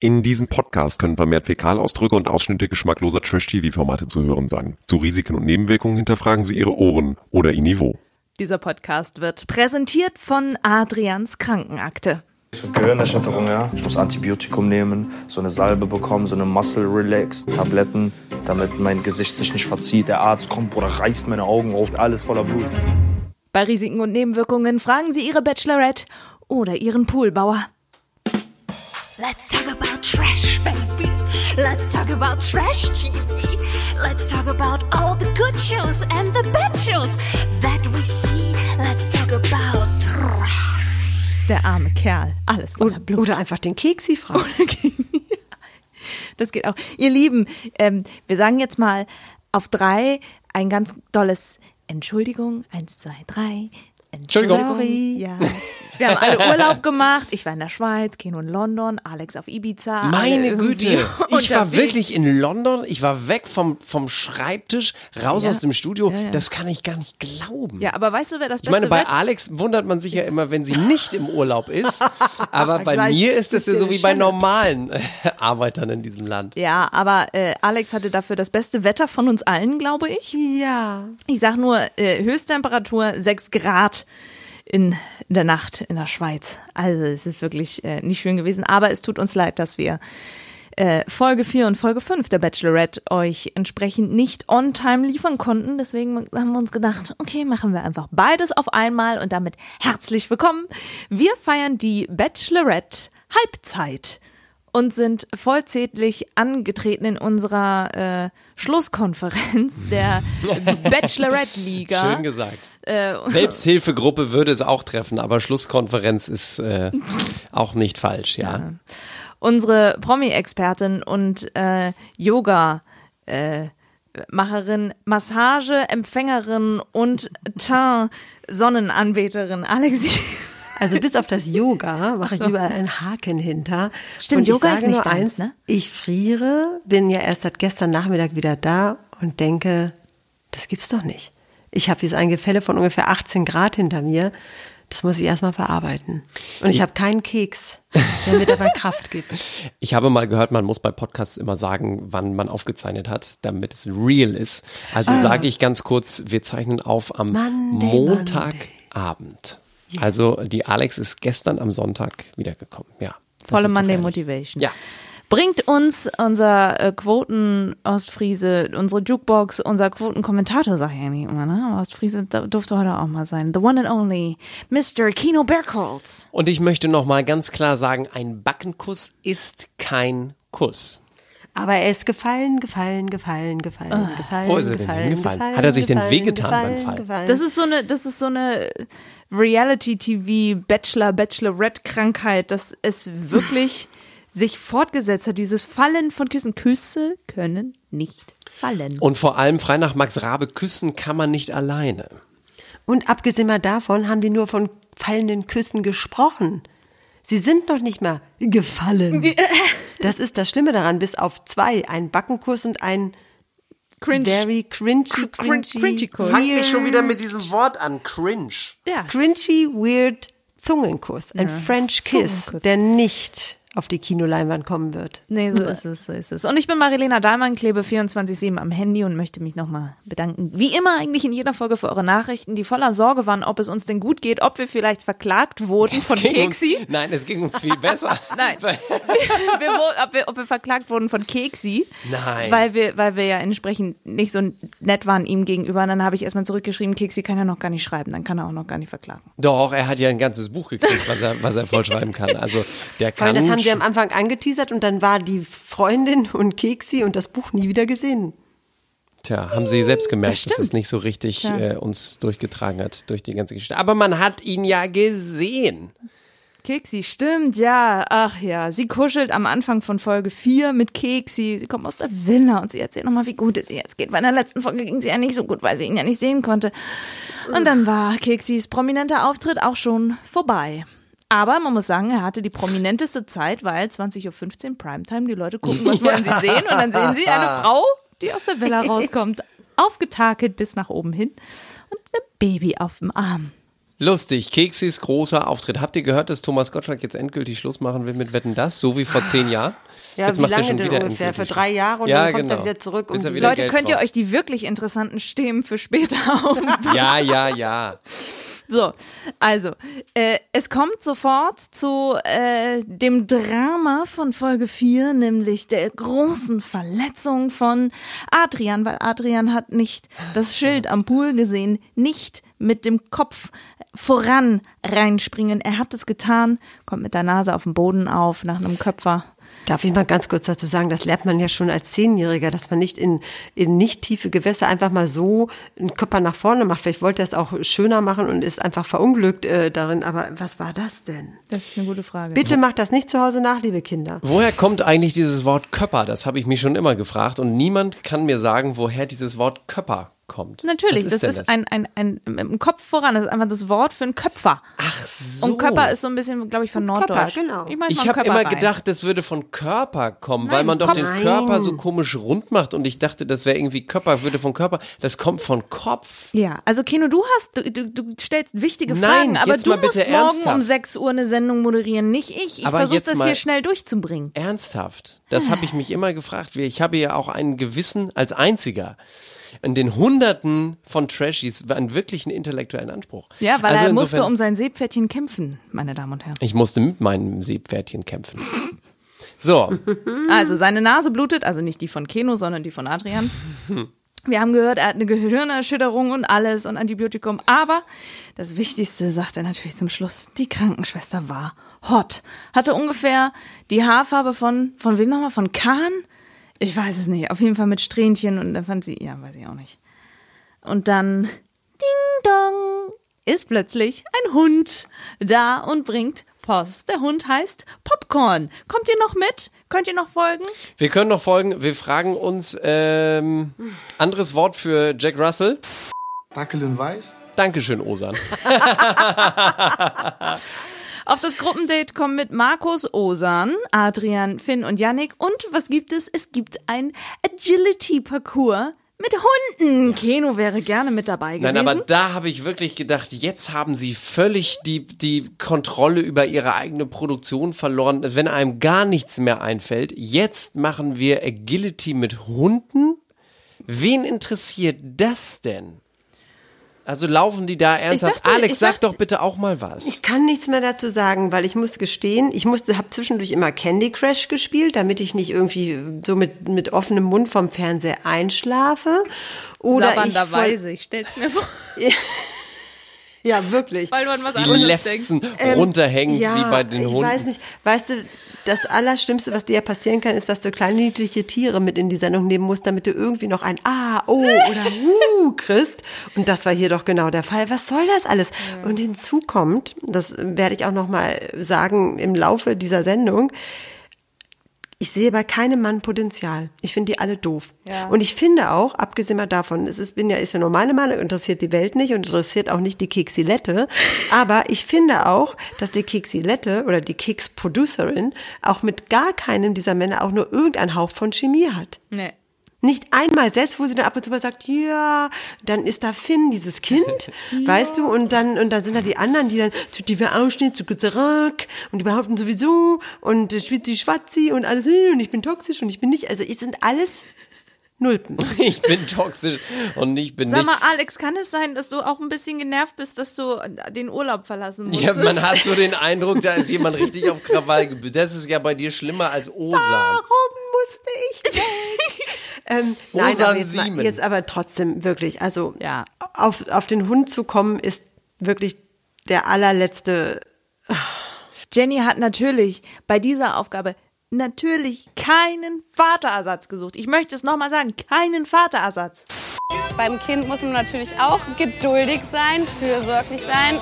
In diesem Podcast können vermehrt Fäkalausdrücke und Ausschnitte geschmackloser Trash-TV-Formate zu hören sein. Zu Risiken und Nebenwirkungen hinterfragen Sie Ihre Ohren oder Ihr Niveau. Dieser Podcast wird präsentiert von Adrians Krankenakte. Ich habe Gehirnerschütterung, ja. Ich muss Antibiotikum nehmen, so eine Salbe bekommen, so eine Muscle Relax Tabletten, damit mein Gesicht sich nicht verzieht. Der Arzt kommt, Bruder, reißt meine Augen auf, alles voller Blut. Bei Risiken und Nebenwirkungen fragen Sie Ihre Bachelorette oder Ihren Poolbauer. Let's talk about trash, baby. Let's talk about trash TV. Let's talk about all the good shows and the bad shows that we see. Let's talk about trash. Der arme Kerl, alles voller Blut. Oder einfach den Keksi fragen. Das geht auch. Ihr Lieben, ähm, wir sagen jetzt mal auf drei ein ganz tolles Entschuldigung. Eins, zwei, drei. Entschuldigung. Sorry. Ja. Wir haben alle Urlaub gemacht. Ich war in der Schweiz, Keno in London, Alex auf Ibiza. Meine Güte, ich war wirklich in London, ich war weg vom, vom Schreibtisch, raus Ja. aus dem Studio. Ja, ja. Das kann ich gar nicht glauben. Ja, aber weißt du, wer das Ich beste meine, bei Wetter- Alex wundert man sich ja immer, wenn sie nicht im Urlaub ist. Aber bei mir ist es ja so wie bei normalen äh, Arbeitern in diesem Land. Ja, aber äh, Alex hatte dafür das beste Wetter von uns allen, glaube ich. Ja. Ich sag nur äh, Höchsttemperatur 6 Grad in der Nacht in der Schweiz. Also es ist wirklich äh, nicht schön gewesen, aber es tut uns leid, dass wir äh, Folge 4 und Folge 5 der Bachelorette euch entsprechend nicht on time liefern konnten. Deswegen haben wir uns gedacht, okay, machen wir einfach beides auf einmal und damit herzlich willkommen. Wir feiern die Bachelorette Halbzeit und sind vollzählig angetreten in unserer äh, Schlusskonferenz der Bachelorette-Liga. Schön gesagt. Äh, Selbsthilfegruppe würde es auch treffen, aber Schlusskonferenz ist äh, auch nicht falsch, ja. unsere Promi-Expertin und äh, Yoga äh, Macherin, Massage-Empfängerin und Teint-Sonnenanbeterin Alexi. Also bis auf das Yoga mache ich überall einen Haken hinter. Stimmt, Und ich Yoga ist sage nicht nur eins, ne? Ich friere, bin ja erst seit gestern Nachmittag wieder da und denke, das gibt's doch nicht. Ich habe jetzt ein Gefälle von ungefähr 18 Grad hinter mir. Das muss ich erstmal verarbeiten. Und ich habe keinen Keks, der mir dabei Kraft gibt. Ich habe mal gehört, man muss bei Podcasts immer sagen, wann man aufgezeichnet hat, damit es real ist. Also sage ich ganz kurz, wir zeichnen auf am Monday, Montagabend. Also die Alex ist gestern am Sonntag wiedergekommen. Ja. Volle Monday herrlich. Motivation. Ja. Bringt uns unser äh, Quoten-Ostfriese, unsere Jukebox, unser Quoten-Kommentator, sag ich eigentlich immer, ne? Ostfriese durfte heute auch mal sein. The one and only Mr. Kino Bergholz. Und ich möchte noch mal ganz klar sagen, ein Backenkuss ist kein Kuss. Aber er ist gefallen, gefallen, gefallen, gefallen, gefallen. Wo ist er denn gefallen, hingefallen? gefallen, Hat er sich denn gefallen, wehgetan beim Fall? gefallen. Das ist so eine, das ist so eine Reality-TV, Bachelor, Bachelorette-Krankheit, dass es wirklich sich fortgesetzt hat. Dieses Fallen von Küssen. Küsse können nicht fallen. Und vor allem frei nach Max Rabe, küssen kann man nicht alleine. Und abgesehen mal davon haben die nur von fallenden Küssen gesprochen. Sie sind noch nicht mal gefallen. Das ist das Schlimme daran, bis auf zwei, ein Backenkuss und ein Cringe. very cringy, Cr- cringy, cringy. Fang mich schon wieder mit diesem Wort an, cringe. Ja. cringy, weird Zungenkuss. Ein French Kiss, Zungenkuss. der nicht auf die Kinoleinwand kommen wird. Nee, so ist es, so ist es. Und ich bin Marilena Dahlmann, klebe 24-7 am Handy und möchte mich nochmal bedanken. Wie immer eigentlich in jeder Folge für eure Nachrichten, die voller Sorge waren, ob es uns denn gut geht, ob wir vielleicht verklagt wurden von Ging Keksi. Uns, nein, es ging uns viel besser. Nein. Weil- wir, wo- ob, wir, ob wir verklagt wurden von Keksi. Nein. Weil wir, weil wir ja entsprechend nicht so nett waren ihm gegenüber. Und dann habe ich erstmal zurückgeschrieben, Keksi kann ja noch gar nicht schreiben, dann kann er auch noch gar nicht verklagen. Doch, er hat ja ein ganzes Buch gekriegt, was er, was er vollschreiben kann. Also der Weil kann. Haben sie am Anfang angeteasert und dann war die Freundin und Keksi und das Buch nie wieder gesehen. Tja, haben sie selbst gemerkt, Das dass es nicht so richtig äh, uns durchgetragen hat durch die ganze Geschichte. Aber man hat ihn ja gesehen. Keksi, stimmt, ja. Ach ja, sie kuschelt am Anfang von Folge 4 mit Keksi. Sie kommt aus der Villa und sie erzählt nochmal, wie gut es ihr jetzt geht. Bei der letzten Folge ging sie ja nicht so gut, weil sie ihn ja nicht sehen konnte. Und dann war Keksis prominenter Auftritt auch schon vorbei. Aber man muss sagen, er hatte die prominenteste Zeit, weil 20.15 Uhr Primetime, die Leute gucken, was wollen sie sehen? Und dann sehen sie eine Frau, die aus der Villa rauskommt, aufgetakelt bis nach oben hin und ein Baby auf dem Arm. Lustig, Keksis großer Auftritt. Habt ihr gehört, dass Thomas Gottschalk jetzt endgültig Schluss machen will mit Wetten das, so wie vor zehn Jahren? Ja, jetzt wie macht er lange schon denn wieder ungefähr? Für drei Jahre und Ja, dann kommt genau. er wieder zurück. Bis Um er Leute, Geld könnt ihr euch die wirklich interessanten Stimmen für später aufbauen? Ja, ja, ja. So, also, äh, es kommt sofort zu äh, dem Drama von Folge 4, nämlich der großen Verletzung von Adrian, weil Adrian hat nicht das Schild am Pool gesehen, nicht mit dem Kopf voran reinspringen. Er hat es getan, kommt mit der Nase auf den Boden auf, nach einem Köpfer. Darf ich mal ganz kurz dazu sagen, das lernt man ja schon als Zehnjähriger, dass man nicht in, in nicht tiefe Gewässer einfach mal so einen Körper nach vorne macht. Vielleicht wollte er es auch schöner machen und ist einfach verunglückt äh, darin. Aber was war das denn? Das ist eine gute Frage. Bitte macht das nicht zu Hause nach, liebe Kinder. Woher kommt eigentlich dieses Wort Köpper? Das habe ich mich schon immer gefragt und niemand kann mir sagen, woher dieses Wort Köpper kommt. Natürlich, Was das denn ist ein, ein, ein, im Kopf voran, das ist einfach das Wort für einen Köpfer. Ach so. Und Körper ist so ein bisschen, glaube ich, von Körper, Norddeutsch. genau. Ich, mein Ich habe Körper immer rein. gedacht, das würde von Körper kommen, weil Nein, man doch Kopf. den Nein. Körper so komisch rund macht und ich dachte, das wäre irgendwie Körper, würde von Körper. Das kommt von Kopf. Ja, also Keno, du hast, du, du, du stellst wichtige Nein, Fragen, aber jetzt du musst morgen ernsthaft. um 6 Uhr eine Sendung moderieren, nicht ich. Ich Aber versuche das hier schnell durchzubringen. Ernsthaft. Das habe ich mich immer gefragt. Ich habe ja auch ein Gewissen als einziger. In den Hunderten von Trashies einen wirklichen intellektuellen Anspruch. Ja, weil also er musste um sein Seepferdchen kämpfen, meine Damen und Herren. Ich musste mit meinem Seepferdchen kämpfen. So, Also seine Nase blutet, also nicht die von Keno, sondern die von Adrian. Wir haben gehört, er hat eine Gehirnerschütterung und alles und Antibiotikum. Aber das Wichtigste sagt er natürlich zum Schluss. Die Krankenschwester war hot. Hatte ungefähr die Haarfarbe von, von wem nochmal? Von Kahn? Ich weiß es nicht. Auf jeden Fall mit Strähnchen und dann fand sie, ja, weiß ich auch nicht. Und dann, ding dong, ist plötzlich ein Hund da und bringt Post. Der Hund heißt Popcorn. Kommt ihr noch mit? Könnt ihr noch folgen? wir können noch folgen. Wir fragen uns, ähm, anderes Wort für Jack Russell. Dackeln weiß. Dankeschön, Osan. Auf das Gruppendate kommen mit Markus Osan, Adrian, Finn und Yannick. Und was gibt es? Es gibt ein Agility-Parcours mit Hunden. Keno wäre gerne mit dabei gewesen. Nein, aber da habe ich wirklich gedacht, jetzt haben sie völlig die, die Kontrolle über ihre eigene Produktion verloren. Wenn einem gar nichts mehr einfällt, jetzt machen wir Agility mit Hunden? Wen interessiert das denn? Also laufen die da ernsthaft? sagte- Alex, ich sag sagte- doch bitte auch mal was. Ich kann nichts mehr dazu sagen, weil ich muss gestehen, ich musste, habe zwischendurch immer Candy Crush gespielt, damit ich nicht irgendwie so mit, mit offenem Mund vom Fernseher einschlafe. Oder ich voll, Sabbernderweise, ich stell's mir vor. ja wirklich. Weil du an was die anderes denkst. Lefzen runterhängt ja, wie bei den ich Hunden. weiß nicht. Weißt du, das Allerschlimmste, was dir ja passieren kann, ist, dass du kleine niedliche Tiere mit in die Sendung nehmen musst, damit du irgendwie noch ein Ah, Oh oder Uh kriegst. Und das war hier doch genau der Fall. Was soll das alles? Und hinzu kommt, das werde ich auch noch mal sagen im Laufe dieser Sendung, ich sehe bei keinem Mann Potenzial. Ich finde die alle doof. Ja. Und ich finde auch, abgesehen mal davon, es ist, bin ja, ist ja normale Mann, interessiert die Welt nicht und interessiert auch nicht die Keksilette. Aber ich finde auch, dass die Keksilette oder die Keks-Producerin auch mit gar keinem dieser Männer auch nur irgendeinen Hauch von Chemie hat. Nee. Nicht einmal, selbst wo sie dann ab und zu mal sagt, ja, dann ist da Finn, dieses Kind, weißt du, und dann, und dann sind da die anderen, die dann zu tiefer Ausschnitt, zu kurzer Rock, und die behaupten sowieso, und äh, schwitzi schwatzi, und alles, äh, und ich bin toxisch, und ich bin nicht, also, es sind alles Nulpen. Ich bin toxisch und ich bin Sag nicht. mal, Alex, kann es sein, dass du auch ein bisschen genervt bist, dass du den Urlaub verlassen Ja, musstest? man hat so den Eindruck, da ist jemand richtig auf Krawall gebildet. Das ist ja bei dir schlimmer als Osan. Warum musste ich weg? Ähm, nein, aber jetzt, mal, jetzt aber trotzdem wirklich, also Ja. auf, auf den Hund zu kommen, ist wirklich der allerletzte Jenny hat natürlich bei dieser Aufgabe natürlich keinen Vaterersatz gesucht. Ich möchte es nochmal sagen, keinen Vaterersatz. Beim Kind muss man natürlich auch geduldig sein, fürsorglich sein.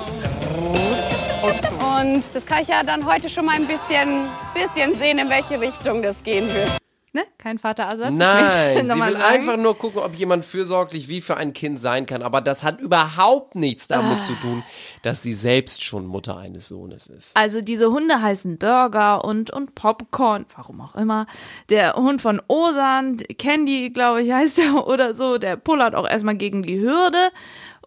Und das kann ich ja dann heute schon mal ein bisschen, bisschen sehen, in welche Richtung das gehen wird. Ne? Kein Vaterersatz. Nein, sie will sagen. einfach nur gucken, ob jemand fürsorglich wie für ein Kind sein kann. Aber das hat überhaupt nichts damit zu tun, dass sie selbst schon Mutter eines Sohnes ist. Also diese Hunde heißen Burger und, und Popcorn, warum auch immer. Der Hund von Osan, Candy, glaube ich, heißt er oder so, der pullert auch erstmal gegen die Hürde.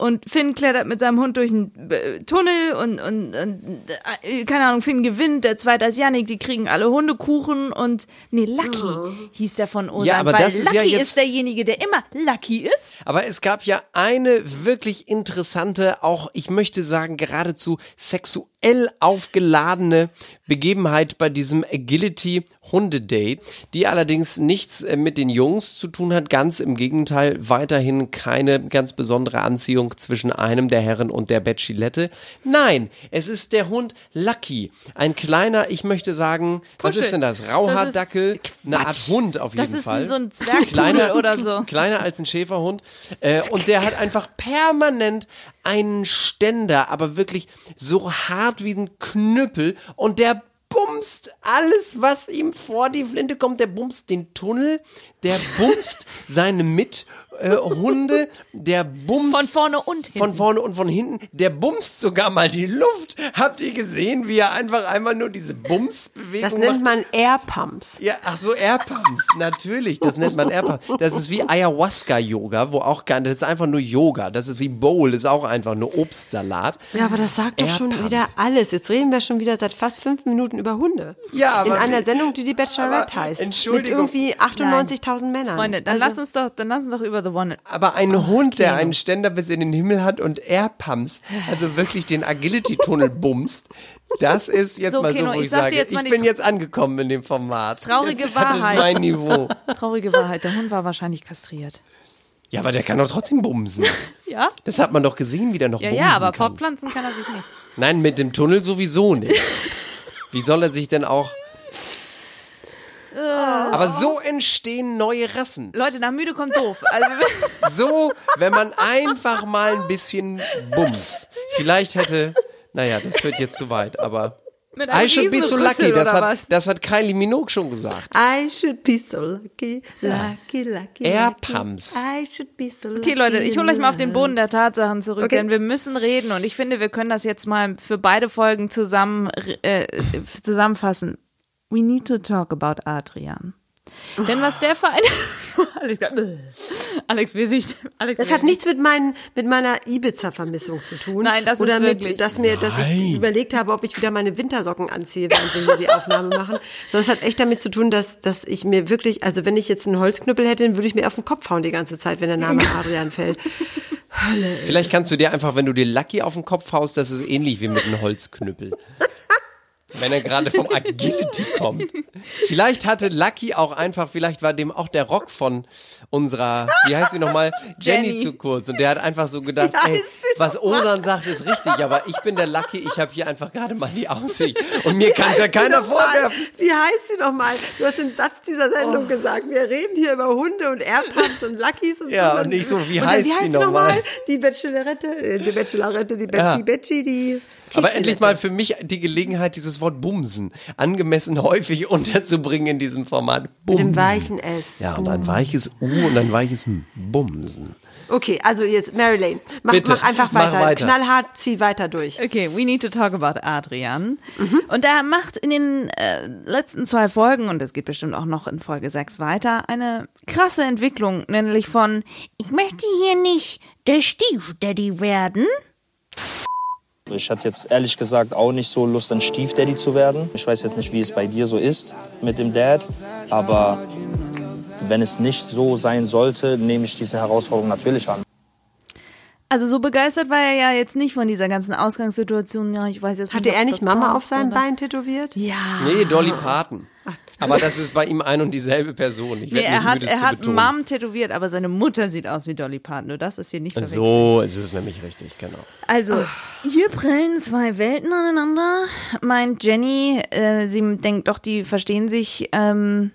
Und Finn klettert mit seinem Hund durch einen äh, Tunnel und, und, und äh, keine Ahnung, Finn gewinnt, der zweite ist Yannick, die kriegen alle Hundekuchen und nee, Lucky hieß der von Osan, Ja, aber weil das ist Lucky ja jetzt- ist derjenige, der immer Lucky ist. Aber es gab ja eine wirklich interessante, auch ich möchte sagen geradezu sexuell aufgeladene Begebenheit bei diesem Agility Hundedate, die allerdings nichts äh, mit den Jungs zu tun hat, ganz im Gegenteil, weiterhin keine ganz besondere Anziehung zwischen einem der Herren und der Bachelette. Nein, es ist der Hund Lucky, ein kleiner, ich möchte sagen, was Puschel. ist denn das? Rauhaardackel, eine Art. Hund auf jeden Das ist Fall. ein- so ein Zwergpudel oder so. Kleiner als ein Schäferhund. Äh, und der hat einfach permanent einen Ständer, aber wirklich so hart wie ein Knüppel. Und der bumst alles, was ihm vor die Flinte kommt. Der bumst den Tunnel, der bumst seine Mithunde, der bumst Von vorne und hinten. von vorne und von hinten. Der bumst sogar mal die Luft. Habt ihr gesehen, wie er einfach einmal nur diese Bumsbewegung Das macht? nennt man Air Pumps. Ja, ach so, Airpumps, natürlich, das nennt man Airpumps. Das ist wie Ayahuasca-Yoga, wo auch gar das ist einfach nur Yoga. Das ist wie Bowl, das ist auch einfach nur Obstsalat. Ja, aber das sagt doch schon wieder alles. Jetzt reden wir schon wieder seit fast fünf Minuten über Hunde. Ja, In aber einer wie- Sendung, die die Bachelorette aber, heißt. Entschuldigung. Mit irgendwie 98.000 Männern. Freunde, dann Also- lass uns doch, dann lass uns doch über The One. Aber ein Hund, der einen Ständer bis in den Himmel hat und Airpumps, also wirklich den Agility-Tunnel bumst, das ist jetzt So, mal so, Keno, wo ich sag sage, ich bin jetzt angekommen in dem Format. Traurige jetzt Wahrheit. es mein Niveau. Traurige Wahrheit, der Hund war wahrscheinlich kastriert. Ja, aber der kann doch trotzdem bumsen. Ja? Das hat man doch gesehen, wie der noch Ja, bumsen ja, aber kann. fortpflanzen kann er sich nicht. Nein, mit dem Tunnel sowieso nicht. Wie soll er sich denn auch. Aber so entstehen neue Rassen. Leute, nach müde kommt doof. Also, So, wenn man einfach mal ein bisschen bumst. Vielleicht hätte. Naja, das führt jetzt zu weit, aber. Mit einem I should be so lucky. Das oder hat, das hat Kylie Minogue schon gesagt. I should be so lucky, lucky, lucky. Air lucky. Pumps. I should be so lucky. okay, Leute, ich hole euch mal auf den Boden der Tatsachen zurück, Okay. denn wir müssen reden und ich finde, wir können das jetzt mal für beide Folgen zusammen äh, zusammenfassen. We need to talk about Adrian. Denn was der für ein Alex, Alex will sich Alex Das will hat nichts mit, meinen, mit meiner Ibiza-Vermissung zu tun. Nein, das ist Oder wirklich- mit, dass, mir, dass ich überlegt habe, ob ich wieder meine Wintersocken anziehe, während wir hier die Aufnahme machen. Sondern es hat echt damit zu tun, dass, dass ich mir wirklich, also wenn ich jetzt einen Holzknüppel hätte, dann würde ich mir auf den Kopf hauen die ganze Zeit, wenn der Name Adrian fällt. Vielleicht kannst du dir einfach, wenn du dir Lucky auf den Kopf haust, das ist ähnlich wie mit einem Holzknüppel. Wenn er gerade vom Agility kommt. Vielleicht hatte Lucky auch einfach, vielleicht war dem auch der Rock von unserer, wie heißt sie nochmal? Jenny, Jenny. zu kurz. Und der hat einfach so gedacht, Wie ey, sie was Osan sagt, ist richtig, aber ich bin der Lucky, ich habe hier einfach gerade mal die Aussicht. Und mir kann es ja keiner vorwerfen. Wie heißt sie nochmal? Du hast den Satz dieser Sendung gesagt. Wir reden hier über Hunde und Airpumps und Luckys und Ja, so. und nicht so, wie heißt wie sie heißt nochmal? Die Bachelorette, äh, die Bachelorette, die Betsy, Ja. Betsy, die. Aber endlich mal für mich die Gelegenheit, dieses Wort Bumsen angemessen häufig unterzubringen in diesem Format. Mit Bumsen. dem weichen S. Ja, und ein weiches U und ein weiches Bumsen. Okay, also jetzt, Mary Lane, mach, Bitte, mach einfach mach weiter. weiter. Knallhart, zieh weiter durch. Okay, we need to talk about Adrian. Und er macht in den äh, letzten zwei Folgen, und es geht bestimmt auch noch in Folge 6 weiter, eine krasse Entwicklung, nämlich von Ich möchte hier nicht der Stiefdaddy werden. Ich hatte jetzt ehrlich gesagt auch nicht so Lust, ein Stiefdaddy zu werden. Ich weiß jetzt nicht, wie es bei dir so ist mit dem Dad, aber wenn es nicht so sein sollte, nehme ich diese Herausforderung natürlich an. Also so begeistert war er ja jetzt nicht von dieser ganzen Ausgangssituation. Ja, ich weiß jetzt Hatte nicht, er nicht Mama auf seinem Bein tätowiert? Ja. Nee, Dolly Parton. Aber das ist bei ihm ein und dieselbe Person. Ich Nee, er hat, müde, er hat betonen. Mom tätowiert, aber seine Mutter sieht aus wie Dolly Parton. Nur das ist hier nicht verwechselt. So ist es nämlich richtig, genau. Also, hier prellen zwei Welten aneinander, meint Jenny. Äh, sie denkt doch, die verstehen sich. Ähm,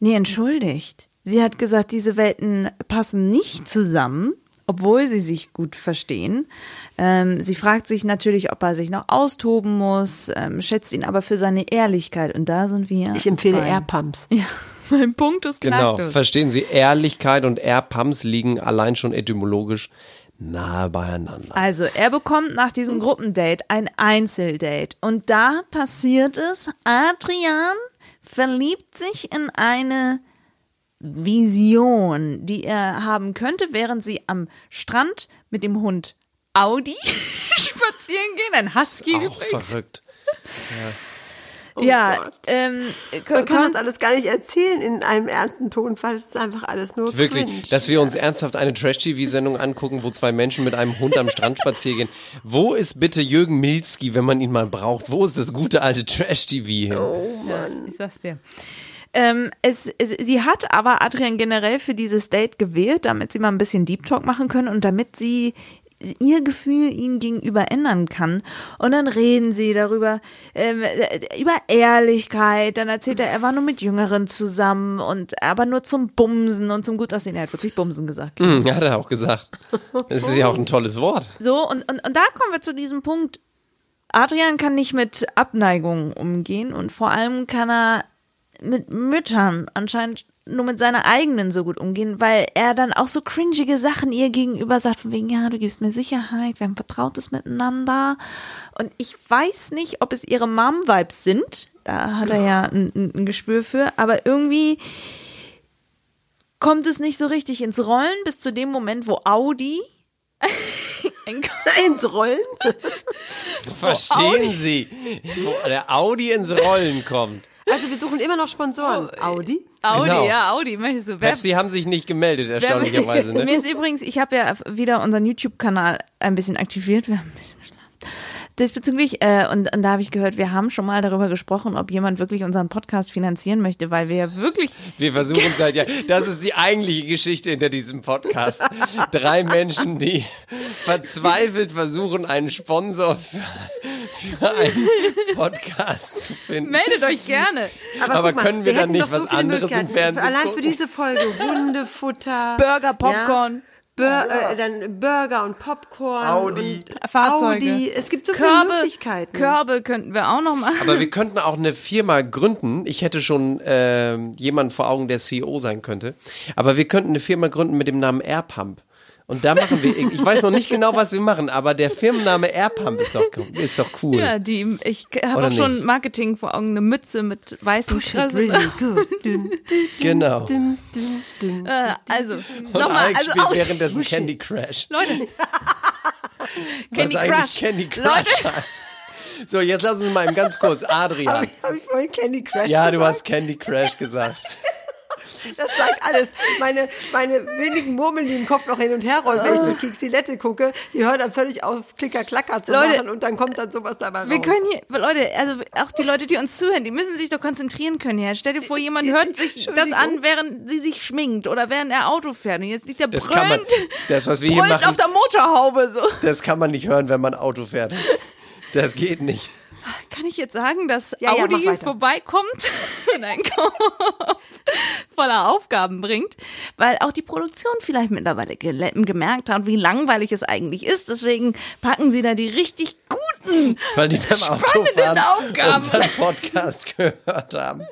nee, entschuldigt. Sie hat gesagt, diese Welten passen nicht zusammen, obwohl sie sich gut verstehen. Ähm, sie fragt sich natürlich, ob er sich noch austoben muss, ähm, schätzt ihn aber für seine Ehrlichkeit. Und da sind wir. Ich empfehle beim- Airpumps. Ja, beim Punktus Genau. Knactus. Verstehen Sie, Ehrlichkeit und Airpumps liegen allein schon etymologisch nahe beieinander. Also, er bekommt nach diesem Gruppendate ein Einzeldate. Und da passiert es, Adrian verliebt sich in eine Vision, die er haben könnte, während sie am Strand mit dem Hund Audi spazieren gehen. Ein Husky Auch übrigens. verrückt. ja, Gott. ähm, Man kann das alles gar nicht erzählen in einem ernsten Tonfall. Es ist einfach alles nur Wirklich, cringe. dass wir uns ernsthaft eine Trash-TV-Sendung angucken, wo zwei Menschen mit einem Hund am Strand spazieren gehen. Wo ist bitte Jürgen Milzki, wenn man ihn mal braucht? Wo ist das gute alte Trash-TV hin? Oh. Ich sag's dir. Ähm, es, es, sie hat aber Adrian generell für dieses Date gewählt, damit sie mal ein bisschen Deep Talk machen können und damit sie ihr Gefühl ihm gegenüber ändern kann. Und dann reden sie darüber, ähm, äh, über Ehrlichkeit. Dann erzählt er, er war nur mit Jüngeren zusammen und aber nur zum Bumsen und zum Gutaussehen. Er hat wirklich Bumsen gesagt. Hm, hat er auch gesagt. Das ist ja auch ein tolles Wort. So, und, und, und da kommen wir zu diesem Punkt. Adrian kann nicht mit Abneigung umgehen und vor allem kann er mit Müttern anscheinend nur mit seiner eigenen so gut umgehen, weil er dann auch so cringige Sachen ihr gegenüber sagt, von wegen, ja, du gibst mir Sicherheit, wir haben Vertrautes miteinander. Und ich weiß nicht, ob es ihre Mom-Vibes sind. Da hat er ja ein, ein- ein Gespür für, aber irgendwie kommt es nicht so richtig ins Rollen bis zu dem Moment, wo Audi ein ins Rollen. Verstehen Sie, wo der Audi ins Rollen kommt. Also wir suchen immer noch Sponsoren. Audi? Audi, Genau. ja, Audi, möchtest du. Wer, Pepsi haben sich nicht gemeldet, erstaunlicherweise. Mir Ne? ist übrigens, ich habe ja wieder unseren YouTube-Kanal ein bisschen aktiviert. Wir haben ein bisschen. Diesbezüglich, äh, und, und da habe ich gehört, wir haben schon mal darüber gesprochen, ob jemand wirklich unseren Podcast finanzieren möchte, weil wir ja wirklich. Wir versuchen es halt ja. Das ist die eigentliche Geschichte hinter diesem Podcast. Drei Menschen, die verzweifelt versuchen, einen Sponsor für, für einen Podcast zu finden. Meldet euch gerne. Aber guck mal, können wir dann hätten nicht doch so was anderes im. Fernsehen Allein gucken? für diese Folge Hundefutter. Burger, Popcorn. Bur äh, dann Burger und Popcorn. Audi. Und Fahrzeuge. Audi. Es gibt so viele Körbe, Möglichkeiten. Körbe könnten wir auch noch machen. Aber wir könnten auch eine Firma gründen. Ich hätte schon ähm, jemanden vor Augen, der CEO sein könnte. Aber wir könnten eine Firma gründen mit dem Namen Airpump. Und da machen wir, ich weiß noch nicht genau, was wir machen, aber der Firmenname Airpump ist doch, ist doch cool. Ja, die, ich habe auch schon nicht? Marketing vor Augen, eine Mütze mit weißem Kresse. Really Genau. dün. Äh, also, nochmal, also spielt auch, währenddessen Candy Crush. Leute. was Candy eigentlich Crush. Candy Crush Leute. heißt. So, jetzt lass uns mal eben ganz kurz. Adrian. Habe ich vorhin Candy Crush Ja, du gesagt? hast Candy Crush gesagt. Das sagt alles. Meine, meine wenigen Murmeln, die im Kopf noch hin und her rollen, wenn ich durch Kixilette gucke, die hören dann völlig auf Klicker-Klacker zu Leute, machen und dann kommt dann sowas dabei raus. Wir können hier, Leute, also auch die Leute, die uns zuhören, die müssen sich doch konzentrieren können hier. Stell dir vor, jemand hört sich das an, während sie sich schminkt oder während er Auto fährt. Und jetzt liegt er Das kann man, das, was wir hier machen, auf der Motorhaube so. das kann man nicht hören, wenn man Auto fährt. Das geht nicht. Kann ich jetzt sagen, dass Ja, ja, Audi weiter. vorbeikommt und einen Korb voller Aufgaben bringt, weil auch die Produktion vielleicht mittlerweile gemerkt hat, wie langweilig es eigentlich ist. Deswegen packen sie da die richtig guten Weil die beim Spannenden Aufgaben. unseren Podcast gehört haben.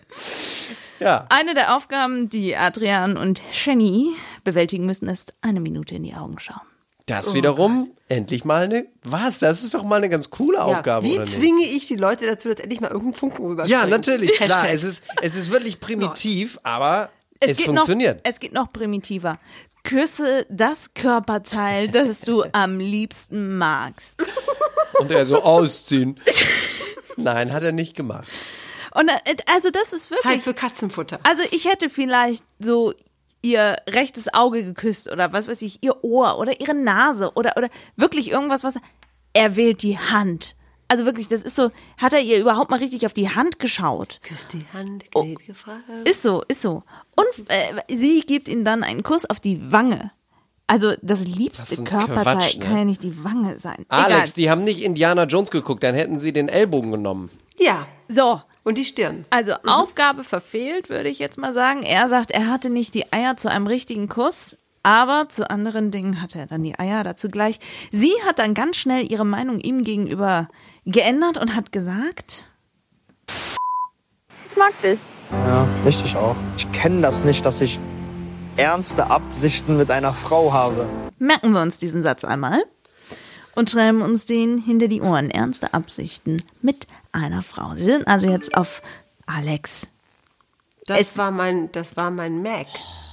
Ja, Eine der Aufgaben, die Adrian und Jenny bewältigen müssen, ist eine Minute in die Augen schauen. Das wiederum endlich mal eine. Was? Das ist doch mal eine ganz coole Ja, Aufgabe, Wie oder nicht? zwinge ich die Leute dazu, dass endlich mal irgendein Funken rüber Ja, natürlich, klar. Es ist, es ist wirklich primitiv, aber Es, es, geht funktioniert. Noch, es geht noch primitiver. Küsse das Körperteil, das du am liebsten magst. Und er so ausziehen. Nein, hat er nicht gemacht. Und äh, also das ist wirklich. Zeit für Katzenfutter. Also ich hätte vielleicht so ihr rechtes Auge geküsst oder was weiß ich, ihr Ohr oder ihre Nase oder oder wirklich irgendwas, was er wählt die Hand. Also wirklich, das ist so, hat er ihr überhaupt mal richtig auf die Hand geschaut? Küss die Hand, Oh. Ist so, ist so. Und äh, sie gibt ihm dann einen Kuss auf die Wange. Also das liebste Das Körperteil Quatsch, ne? kann ja nicht die Wange sein. Alex, die haben nicht Indiana Jones geguckt, dann hätten sie den Ellbogen genommen. Ja, Egal. So, und die Stirn. Also Aufgabe verfehlt, würde ich jetzt mal sagen. Er sagt, er hatte nicht die Eier zu einem richtigen Kuss, aber zu anderen Dingen hatte er dann die Eier dazu gleich. Sie hat dann ganz schnell ihre Meinung ihm gegenüber geändert und hat gesagt, Ich mag dich. Ja, richtig auch. Ich kenne das nicht, dass ich ernste Absichten mit einer Frau habe. merken wir uns diesen Satz einmal und schreiben uns den hinter die Ohren. Ernste Absichten mit einer Frau. Sie sind also jetzt auf Alex. Das Es- war mein, das war mein Mac.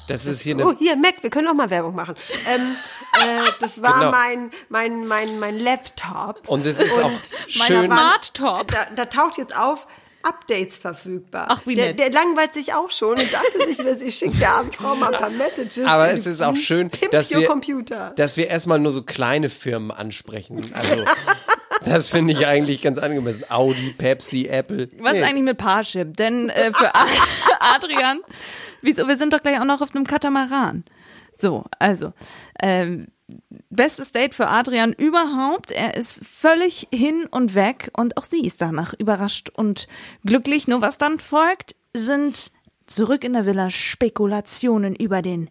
Das ist hier eine Oh, hier, Mac, wir können auch mal Werbung machen. Ähm, äh, das war Genau. mein, mein, mein, mein Laptop. Und es ist auch Mein schön. Smart Top. Da, da taucht jetzt auf, Updates verfügbar. Ach, wie der, nett. der langweilt sich auch schon und dachte sich, wenn sie schickt der armen Frau mal ein paar Messages. Aber es ist auch schön, dass wir, Computer. dass wir erstmal nur so kleine Firmen ansprechen. Also, das finde ich eigentlich ganz angemessen. Audi, Pepsi, Apple. Was Nee. ist eigentlich mit Parship? Denn äh, für Adrian, wieso, wir sind doch gleich auch noch auf einem Katamaran. So, also, ähm, bestes Date für Adrian überhaupt. Er ist völlig hin und weg und auch sie ist danach überrascht und glücklich. Nur was dann folgt, sind zurück in der Villa Spekulationen über den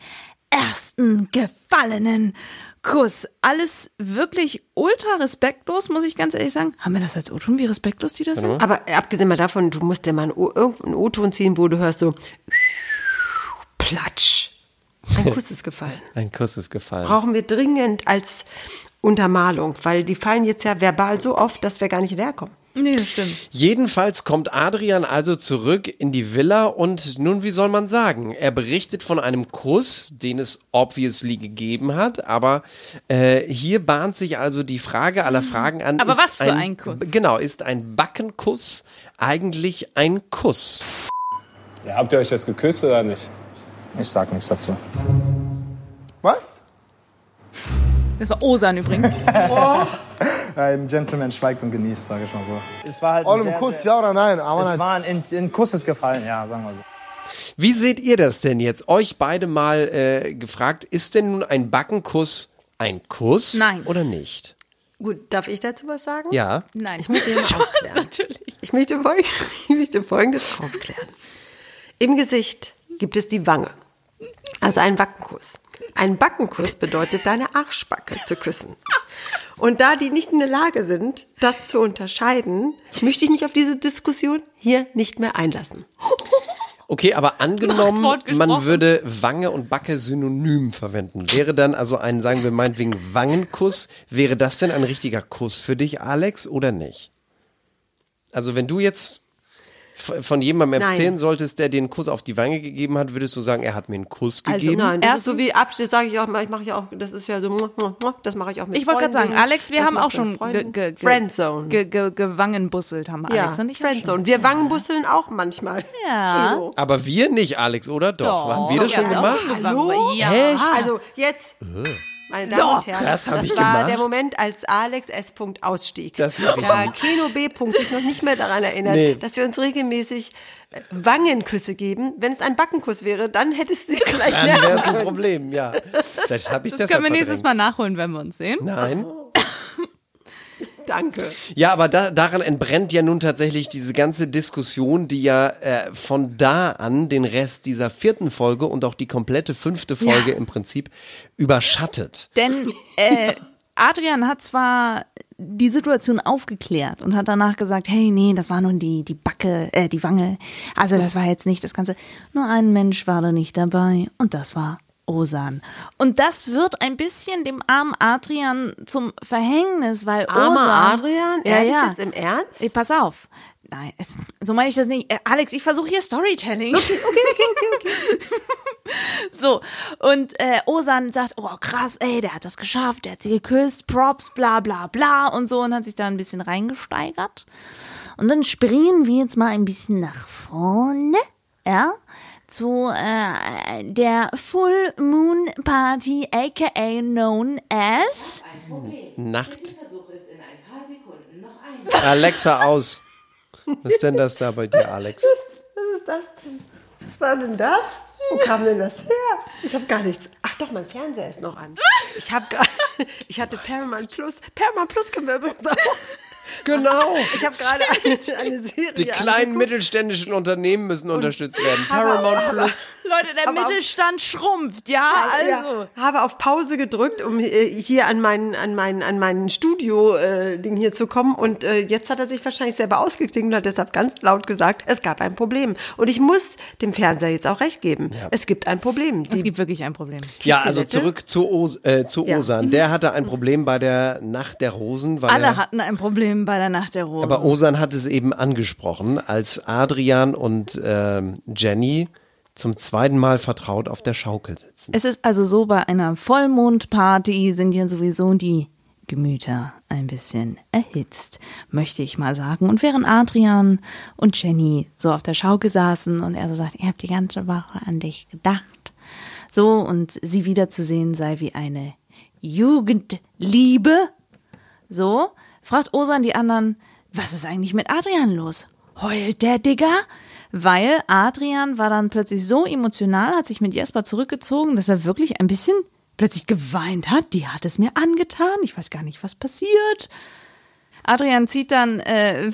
ersten gefallenen Kuss. Alles wirklich ultra respektlos, muss ich ganz ehrlich sagen. Haben wir das als O-Ton, wie respektlos die das sind? Aber abgesehen mal davon, du musst dir mal einen irgendeinen O-Ton ziehen, wo du hörst so Platsch. Ein Kuss ist gefallen. Ein Kuss ist gefallen. Brauchen wir dringend als Untermalung, weil die fallen jetzt ja verbal so oft, dass wir gar nicht hinterherkommen. Nee, das stimmt. Jedenfalls kommt Adrian also zurück in die Villa und nun, wie soll man sagen, er berichtet von einem Kuss, den es obviously gegeben hat, aber äh, hier bahnt sich also die Frage aller Fragen an. Aber ist was für ein Kuss? Genau, ist ein Backenkuss eigentlich ein Kuss? Ja, habt ihr euch jetzt geküsst oder nicht? Ich sag nichts dazu. Was? Das war Osan übrigens. Ein Gentleman schweigt und genießt, sage ich mal so. Es war halt All im Kuss, ja oder nein? Aber Es nein. war in, in Kusses gefallen, ja, sagen wir so. Wie seht ihr das denn jetzt? Euch beide mal äh, gefragt, ist denn nun ein Backenkuss ein Kuss Nein. oder nicht? Gut, darf ich dazu was sagen? Ja. Nein. Ich möchte das aufklären. Natürlich. Ich möchte, ich möchte Folgendes aufklären. Im Gesicht gibt es die Wange, also einen Backenkuss. Ein Backenkuss bedeutet, deine Arschbacke zu küssen. Und da die nicht in der Lage sind, das zu unterscheiden, möchte ich mich auf diese Diskussion hier nicht mehr einlassen. Okay, aber angenommen, man würde Wange und Backe synonym verwenden. Wäre dann also ein, sagen wir meinetwegen, Wangenkuss, wäre das denn ein richtiger Kuss für dich, Alex, oder nicht? Also wenn du jetzt von jemandem Nein. erzählen solltest, der dir einen Kuss auf die Wange gegeben hat, würdest du sagen, er hat mir einen Kuss Also, gegeben? Nein, das ist Erstens- so wie Abschied, sage ich auch, ich mache ja auch, das ist ja so, das mache ich auch mit Ich wollte gerade sagen, Alex, wir das haben auch schon ge, Friendzone. ge, ge, gewangenbusselt, haben ja, Alex und ich. Friendzone. Wir Wangenbusseln auch manchmal. Ja. Kilo. Aber wir nicht, Alex, oder? Doch. Haben wir das schon ja, gemacht? Hallo? Ja. Echt? Also jetzt, meine Damen und Herren, das hab ich war gemacht. der Moment, als Alex S. Punkt ausstieg. Das ich da. Keno B. Punkt sich noch nicht mehr daran erinnert, Nee. dass wir uns regelmäßig äh, Wangenküsse geben. Wenn es ein Backenkuss wäre, dann hättest du gleich Dann wäre es ein. Problem, ja. Das habe ich Das deshalb können wir nächstes verdrängt. Mal nachholen, wenn wir uns sehen. Nein. Danke. Ja, aber da, daran entbrennt ja nun tatsächlich diese ganze Diskussion, die ja äh, von da an den Rest dieser vierten Folge und auch die komplette fünfte Folge im Prinzip überschattet. Denn äh, Adrian hat zwar die Situation aufgeklärt und hat danach gesagt, hey, nee, das war nun die, die Backe, äh, die Wange. Also das war jetzt nicht das Ganze. Nur ein Mensch war da nicht dabei und das war Osan. Und das wird ein bisschen dem armen Adrian zum Verhängnis, weil Armer Osan... Adrian? Ja, Ehrlich ja. jetzt im Ernst? Ey, pass auf. Nein, es, so meine ich das nicht. Äh, Alex, ich versuche hier Storytelling. Okay, okay, okay, okay. so, und äh, Osan sagt, oh krass, ey, der hat das geschafft, der hat sie geküsst, Props, bla bla bla und so und hat sich da ein bisschen reingesteigert. Und dann springen wir jetzt mal ein bisschen nach vorne, ja, zu äh, der Full Moon Party, aka known as... Nacht. Alexa aus. Was ist denn das da bei dir, Alex? Was ist das denn? Was war denn das? Wo kam denn das her? Ich habe gar nichts. Ach doch, mein Fernseher ist noch an. Ich habe ich hatte Paramount Plus. Paramount Plus können wir übrigens auch. Genau. Ich habe gerade eine, eine Serie. Die kleinen angeguckt. mittelständischen Unternehmen müssen unterstützt werden. Paramount Plus. Leute, der Aber- Mittelstand schrumpft, ja, also. Ja, habe auf Pause gedrückt, um äh, hier an meinen an meinen an meinen Studio äh, Ding hier zu kommen und äh, jetzt hat er sich wahrscheinlich selber ausgeklingt und hat deshalb ganz laut gesagt, es gab ein Problem und ich muss dem Fernseher jetzt auch recht geben. Es gibt ein Problem. Es Die, gibt wirklich ein Problem. Ja, also zurück zu, Os äh, zu Ja. Osan. Der hatte ein Problem bei der Nacht der Rosen. Weil Alle hatten ein Problem bei der Nacht der Rosen. aber Osan hat es eben angesprochen, als Adrian und ähm, Jenny zum zweiten Mal vertraut auf der Schaukel sitzen. Es ist also so, bei einer Vollmondparty sind ja sowieso die Gemüter ein bisschen erhitzt, möchte ich mal sagen. Und während Adrian und Jenny so auf der Schaukel saßen und er so sagt, ich habe die ganze Woche an dich gedacht, so und sie wiederzusehen sei wie eine Jugendliebe, so, fragt Osan die anderen, was ist eigentlich mit Adrian los? Heult der Digger? Weil Adrian war dann plötzlich so emotional, hat sich mit Jesper zurückgezogen, dass er wirklich ein bisschen plötzlich geweint hat. Die hat es mir angetan. Ich weiß gar nicht, was passiert. Adrian zieht dann äh,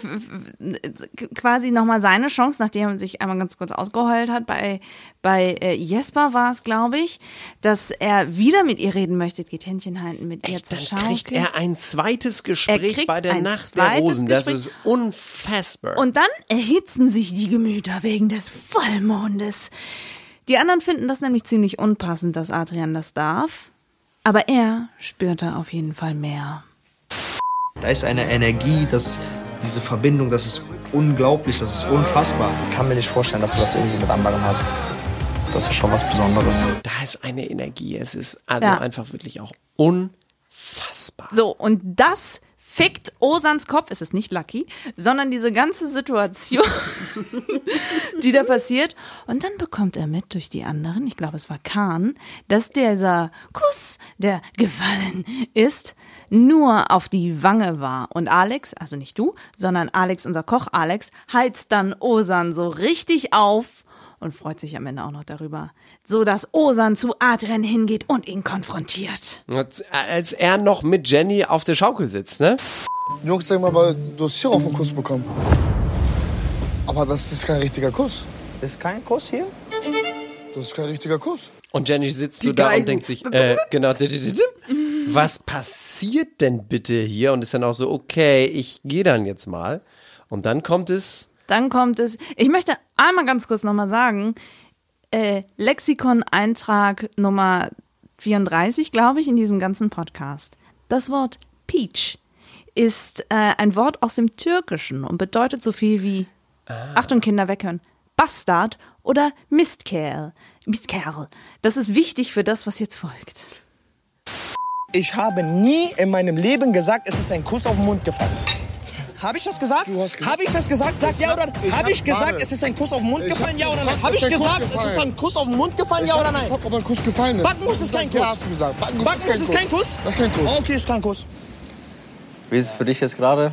quasi nochmal seine Chance, nachdem er sich einmal ganz kurz ausgeheult hat. Bei, bei äh, Jesper war es, glaube ich, dass er wieder mit ihr reden möchte. Geht Händchen halten mit ihr Echt, zur dann Schaukel. kriegt er ein zweites Gespräch bei der Nacht der Rosen. Das Gespräch. ist unfassbar. Und dann erhitzen sich die Gemüter wegen des Vollmondes. Die anderen finden das nämlich ziemlich unpassend, dass Adrian das darf. Aber er spürte auf jeden Fall mehr. Da ist eine Energie, das, diese Verbindung, das ist unglaublich, das ist unfassbar. Ich kann mir nicht vorstellen, dass du das irgendwie mit anderen hast. Das ist schon was Besonderes. da ist eine Energie. Es ist also Ja. einfach wirklich auch unfassbar. So, und das fickt Osans Kopf. Es ist nicht Lucky, sondern diese ganze Situation, die da passiert. Und dann bekommt er mit durch die anderen, ich glaube, es war Kahn, dass dieser Kuss, der gefallen ist, nur auf die Wange war. Und Alex, also nicht du, sondern Alex, unser Koch Alex, heizt dann Osan so richtig auf und freut sich am Ende auch noch darüber, so dass Osan zu Adrian hingeht und ihn konfrontiert. Als, als er noch mit Jenny auf der Schaukel sitzt, ne? Jungs, sag mal, aber du hast hier auf den Kuss bekommen. Aber das ist kein richtiger Kuss. Ist kein Kuss hier? Das ist kein richtiger Kuss. Und Jenny sitzt so da und denkt sich, äh, genau, was passiert denn bitte hier? Und ist dann auch so, okay, ich gehe dann jetzt mal. Und dann kommt es, Dann kommt es. Ich möchte einmal ganz kurz nochmal sagen, äh, Lexikon-Eintrag Nummer 34, glaube ich, in diesem ganzen Podcast. Das Wort Peach ist äh, ein Wort aus dem Türkischen und bedeutet so viel wie, Achtung Kinder, weghören, Bastard oder Mistkerl. Mistkerl. Das ist wichtig für das, was jetzt folgt. Ich habe nie in meinem Leben gesagt, es ist ein Kuss auf den Mund gefallen. Habe ich das gesagt? Du hast gesagt- Habe ich das gesagt? Sag ja oder nein. Habe hab- ich gesagt, es ist ein Kuss auf den Mund Ich gefallen? Ja oder nein? Habe ich gesagt, es ist ein Kuss auf den Mund gefallen? Ja Ich oder hab nein? gefragt, ob ein Kuss gefallen ist. Backenkuss ist kein Ja, Kuss. hast du gesagt. Backenkuss, Backenkuss ist kein Kuss? Das ist kein Kuss. Okay, ist kein Kuss. Wie ist es für dich jetzt gerade?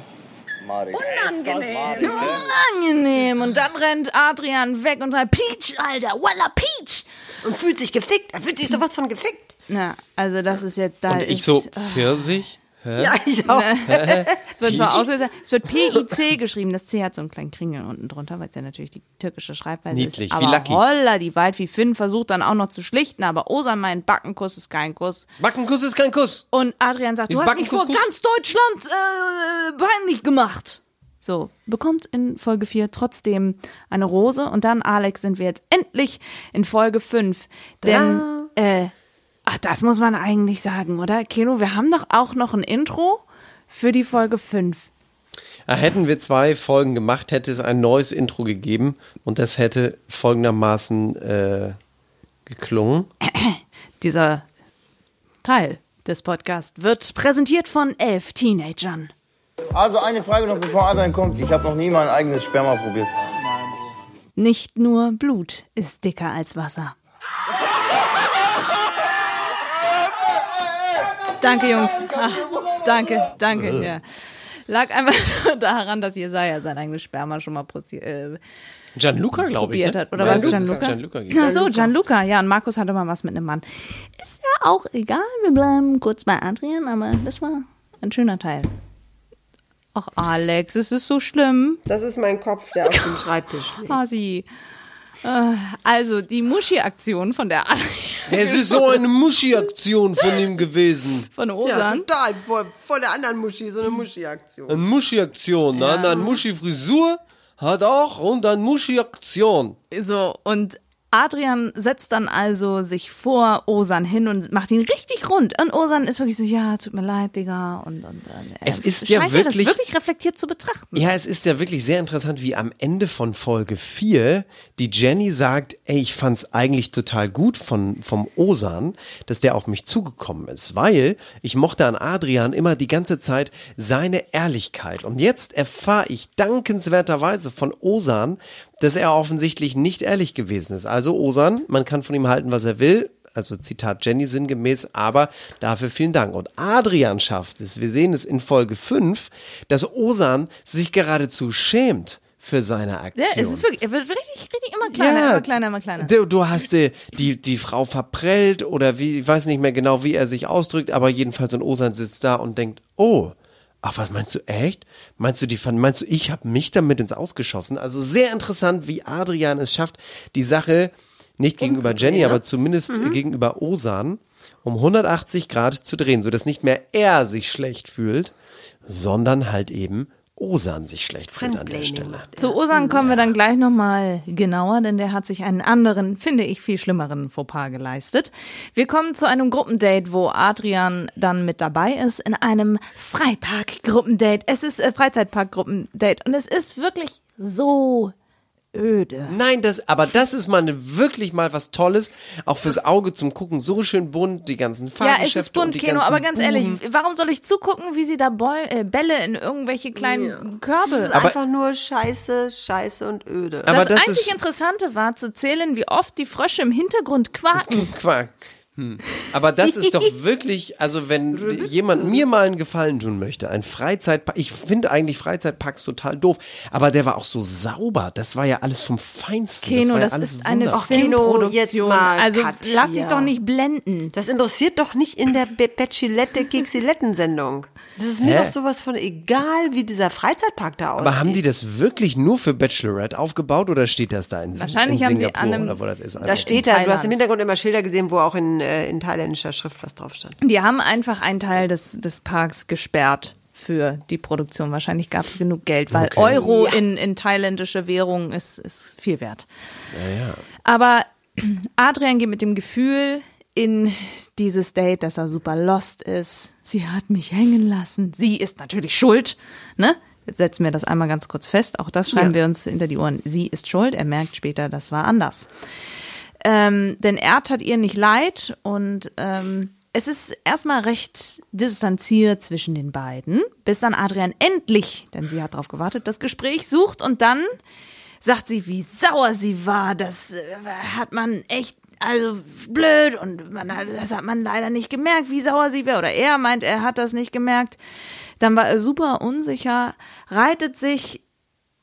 Angenehm. Und dann rennt Adrian weg und sagt, Peach, Alter, Walla Peach. Und fühlt sich gefickt. Er fühlt sich sowas von gefickt. Na, also das ist jetzt da. und ich so, äh, Pfirsich? Ja, ich auch. Es wird zwar ausgelöst, es wird PIC geschrieben. Das C hat so einen kleinen Kringel unten drunter, weil es ja natürlich die türkische Schreibweise Niedlich, ist. wie Aber Lucky. holla, die Wald wie Finn versucht dann auch noch zu schlichten, aber Osan meint, Backenkuss ist kein Kuss. Backenkuss ist kein Kuss. Und Adrian sagt, Ist du hast mich vor Backenkuss ganz Deutschland äh, peinlich gemacht. So, bekommt in Folge 4 trotzdem eine Rose und dann, Alex, sind wir jetzt endlich in Folge 5. Denn, äh, ach, das muss man eigentlich sagen, oder? Keno, wir haben doch auch noch ein Intro für die Folge 5. Ja, hätten wir zwei Folgen gemacht, hätte es ein neues Intro gegeben und das hätte folgendermaßen äh, geklungen. Dieser Teil des Podcasts wird präsentiert von elf Teenagern. Also eine Frage noch, bevor Adrian kommt. Ich habe noch nie mein eigenes Sperma probiert. Nicht nur Blut ist dicker als Wasser. Danke, Jungs. Ach, danke, danke. Ja. Lag einfach daran, dass Jesaja sein eigenes Sperma schon mal prosi- äh, Gianluca, glaube ich. probiert Ne? hat. Oder Ja, was? Gianluca? Gianluca Ach so, Gianluca. Ja, und Markus hatte mal was mit einem Mann. Ist ja auch egal. Wir bleiben kurz bei Adrian, aber das war ein schöner Teil. Ach, Alex, es ist so schlimm. Das ist mein Kopf, der auf dem Schreibtisch liegt. Hasi. Äh, Also, die Muschi-Aktion von der Es ist so eine Muschi-Aktion von ihm gewesen. von Ja, Osan. total. Vor, vor der anderen Muschi, so eine Muschi-Aktion. Eine Muschi-Aktion. Ne? Eine Muschi-Frisur hat auch und eine Muschi-Aktion. So, und Adrian setzt dann also sich vor Osan hin und macht ihn richtig rund. Und Osan ist wirklich so, ja, tut mir leid, Digga. Und, und äh, Es er ist ja wirklich- das wirklich reflektiert zu betrachten. Ja, es ist ja wirklich sehr interessant, wie am Ende von Folge 4 die Jenny sagt, ey, ich fand's eigentlich total gut von, vom Osan, dass der auf mich zugekommen ist, weil ich mochte an Adrian immer die ganze Zeit seine Ehrlichkeit. Und jetzt erfahre ich dankenswerterweise von Osan, dass er offensichtlich nicht ehrlich gewesen ist. Also Osan, man kann von ihm halten, was er will, also Zitat Jenny sinngemäß, aber dafür vielen Dank. Und Adrian schafft es, wir sehen es in Folge 5, dass Osan sich geradezu schämt für seine Ja, Aktion. es ist wirklich, er wird richtig, richtig immer kleiner, Ja. immer kleiner, immer kleiner. Du, du hast die, die, die Frau verprellt oder wie, ich weiß nicht mehr genau, wie er sich ausdrückt, aber jedenfalls ein Osan sitzt da und denkt, oh, ach, was meinst du echt? Meinst du, die fand- meinst du, ich habe mich damit ins Ausgeschossen? Also sehr interessant, wie Adrian es schafft, die Sache nicht gegenüber Jenny, aber zumindest Mhm. gegenüber Osan um 180 Grad zu drehen, sodass nicht mehr er sich schlecht fühlt, sondern halt eben Osan sich schlecht fühlt an der Stelle. Zu Osan kommen wir dann gleich nochmal genauer, denn der hat sich einen anderen, finde ich, viel schlimmeren Fauxpas geleistet. Wir kommen zu einem Gruppendate, wo Adrian dann mit dabei ist, in einem Freipark-Gruppendate. Es ist äh, Freizeitpark-Gruppendate und es ist wirklich so öde. Nein, das, aber das ist mal eine, wirklich mal was Tolles, auch fürs Auge zum Gucken. So schön bunt, die ganzen Ja, Fahrgeschäfte es ist bunt, Keno, aber ganz ehrlich, Buben. warum soll ich zugucken, wie sie da Bäu äh, Bälle in irgendwelche kleinen Körbe Einfach nur Scheiße, Scheiße und öde. Aber das, das einzig ist- Interessante war zu zählen, wie oft die Frösche im Hintergrund quaken. Quark. Hm. Aber das ist doch wirklich, also wenn jemand mir mal einen Gefallen tun möchte, ein Freizeitpark, ich finde eigentlich Freizeitparks total doof, aber der war auch so sauber, das war ja alles vom Feinsten. Keno, war ja das alles ist eine Filmproduktion. also Cut lass dich doch nicht blenden. Das interessiert doch nicht in der Be Bachelette Keksiletten Sendung. Das ist mir Hä? doch sowas von egal, wie dieser Freizeitpark da aussieht. Aber haben die das wirklich nur für Bachelorette aufgebaut oder steht das da in, Wahrscheinlich in haben sie Singapur an einem- oder wo das ist? da steht da, du hast im Hintergrund immer Schilder gesehen, wo auch in, äh, in thailändischer Schrift was drauf stand. Die haben einfach einen Teil des, des Parks gesperrt für die Produktion. Wahrscheinlich gab es genug Geld, weil Euro in, in thailändische Währung ist, ist viel wert. Aber Adrian geht mit dem Gefühl in dieses Date, dass er super lost ist. Sie hat mich hängen lassen. Sie ist natürlich schuld. Ne? Jetzt setzen wir das einmal ganz kurz fest. Auch das schreiben Ja. wir uns hinter die Ohren. Sie ist schuld. Er merkt später, das war anders. Ähm, denn er tat ihr nicht leid und ähm, es ist erstmal recht distanziert zwischen den beiden, bis dann Adrian endlich, denn sie hat darauf gewartet, das Gespräch sucht und dann sagt sie, wie sauer sie war. Das äh, hat man echt, also blöd und man, das hat man leider nicht gemerkt, wie sauer sie wäre. Oder er meint, er hat das nicht gemerkt. Dann war er super unsicher, reitet sich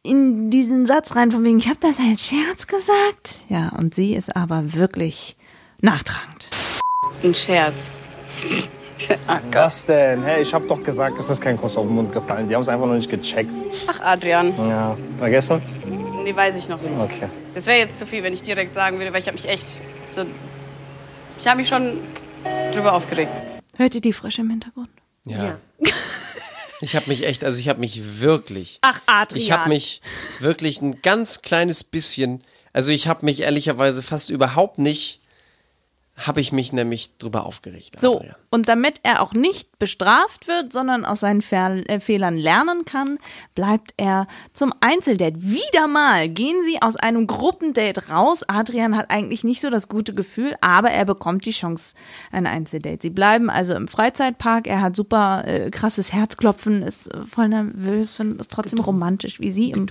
in diesen Satz rein von wegen, ich habe das als Scherz gesagt. Ja, und sie ist aber wirklich nachtragend. Ein Scherz. Was denn? Hey, ich hab doch gesagt, es ist kein Kuss auf den Mund gefallen. Die haben es einfach noch nicht gecheckt. Ach, Adrian. Ja, vergessen? Nee, weiß ich noch nicht. Okay. Das wäre jetzt zu viel, wenn ich direkt sagen würde, weil ich habe mich echt. So, ich habe mich schon drüber aufgeregt. Hört ihr die Frösche im Hintergrund? Ja. Ich habe mich echt, also ich habe mich wirklich. Ach, Adrian. Ich habe mich wirklich ein ganz kleines bisschen, also ich habe mich ehrlicherweise fast überhaupt nicht, habe ich mich nämlich drüber aufgeregt. So, Adrian. und damit er auch nicht bestraft wird, sondern aus seinen Fer äh, Fehlern lernen kann, bleibt er zum Einzeldate. Wieder mal gehen sie aus einem Gruppendate raus. Adrian hat eigentlich nicht so das gute Gefühl, aber er bekommt die Chance, ein Einzeldate. Sie bleiben also im Freizeitpark. Er hat super äh, krasses Herzklopfen, ist äh, voll nervös, findet es trotzdem romantisch, wie sie im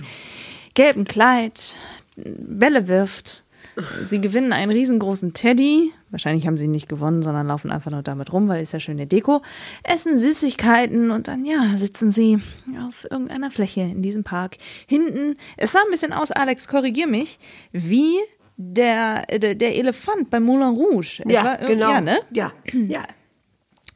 gelben Kleid Bälle wirft. Sie gewinnen einen riesengroßen Teddy. Wahrscheinlich haben sie ihn nicht gewonnen, sondern laufen einfach nur damit rum, weil ist ja schöne Deko. Essen Süßigkeiten und dann, ja, sitzen sie auf irgendeiner Fläche in diesem Park. Hinten, es sah ein bisschen aus, Alex, korrigier mich, wie der, der, der Elefant bei Moulin Rouge. Es Ja, genau. Ja, ne? Ja, ja.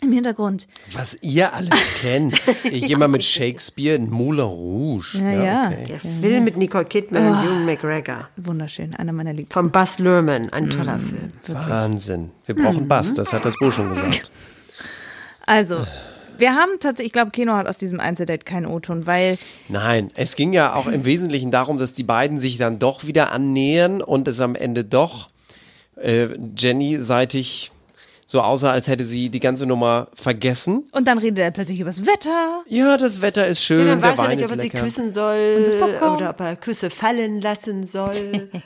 Im Hintergrund. Was ihr alles kennt. Ich immer mit Shakespeare in Moulin Rouge. Ja, ja. okay. Der Film mit Nicole Kidman und Ewan McGregor. Wunderschön, einer meiner Liebsten. Von Buzz Lerman, ein toller Film. Wahnsinn. Wir brauchen Bass, das hat das Bo schon gesagt. Also, wir haben tatsächlich, ich glaube, Keno hat aus diesem Einzeldate keinen O-Ton, weil Nein, es ging ja auch im Wesentlichen darum, dass die beiden sich dann doch wieder annähern und es am Ende doch äh, Jenny seitig so aussah, als hätte sie die ganze Nummer vergessen. Und dann redet er plötzlich übers Wetter. Ja, das Wetter ist schön, Ja, der weiß er Wein nicht, ist ob er sie lecker. küssen soll das Popcorn. oder ob er Küsse fallen lassen soll.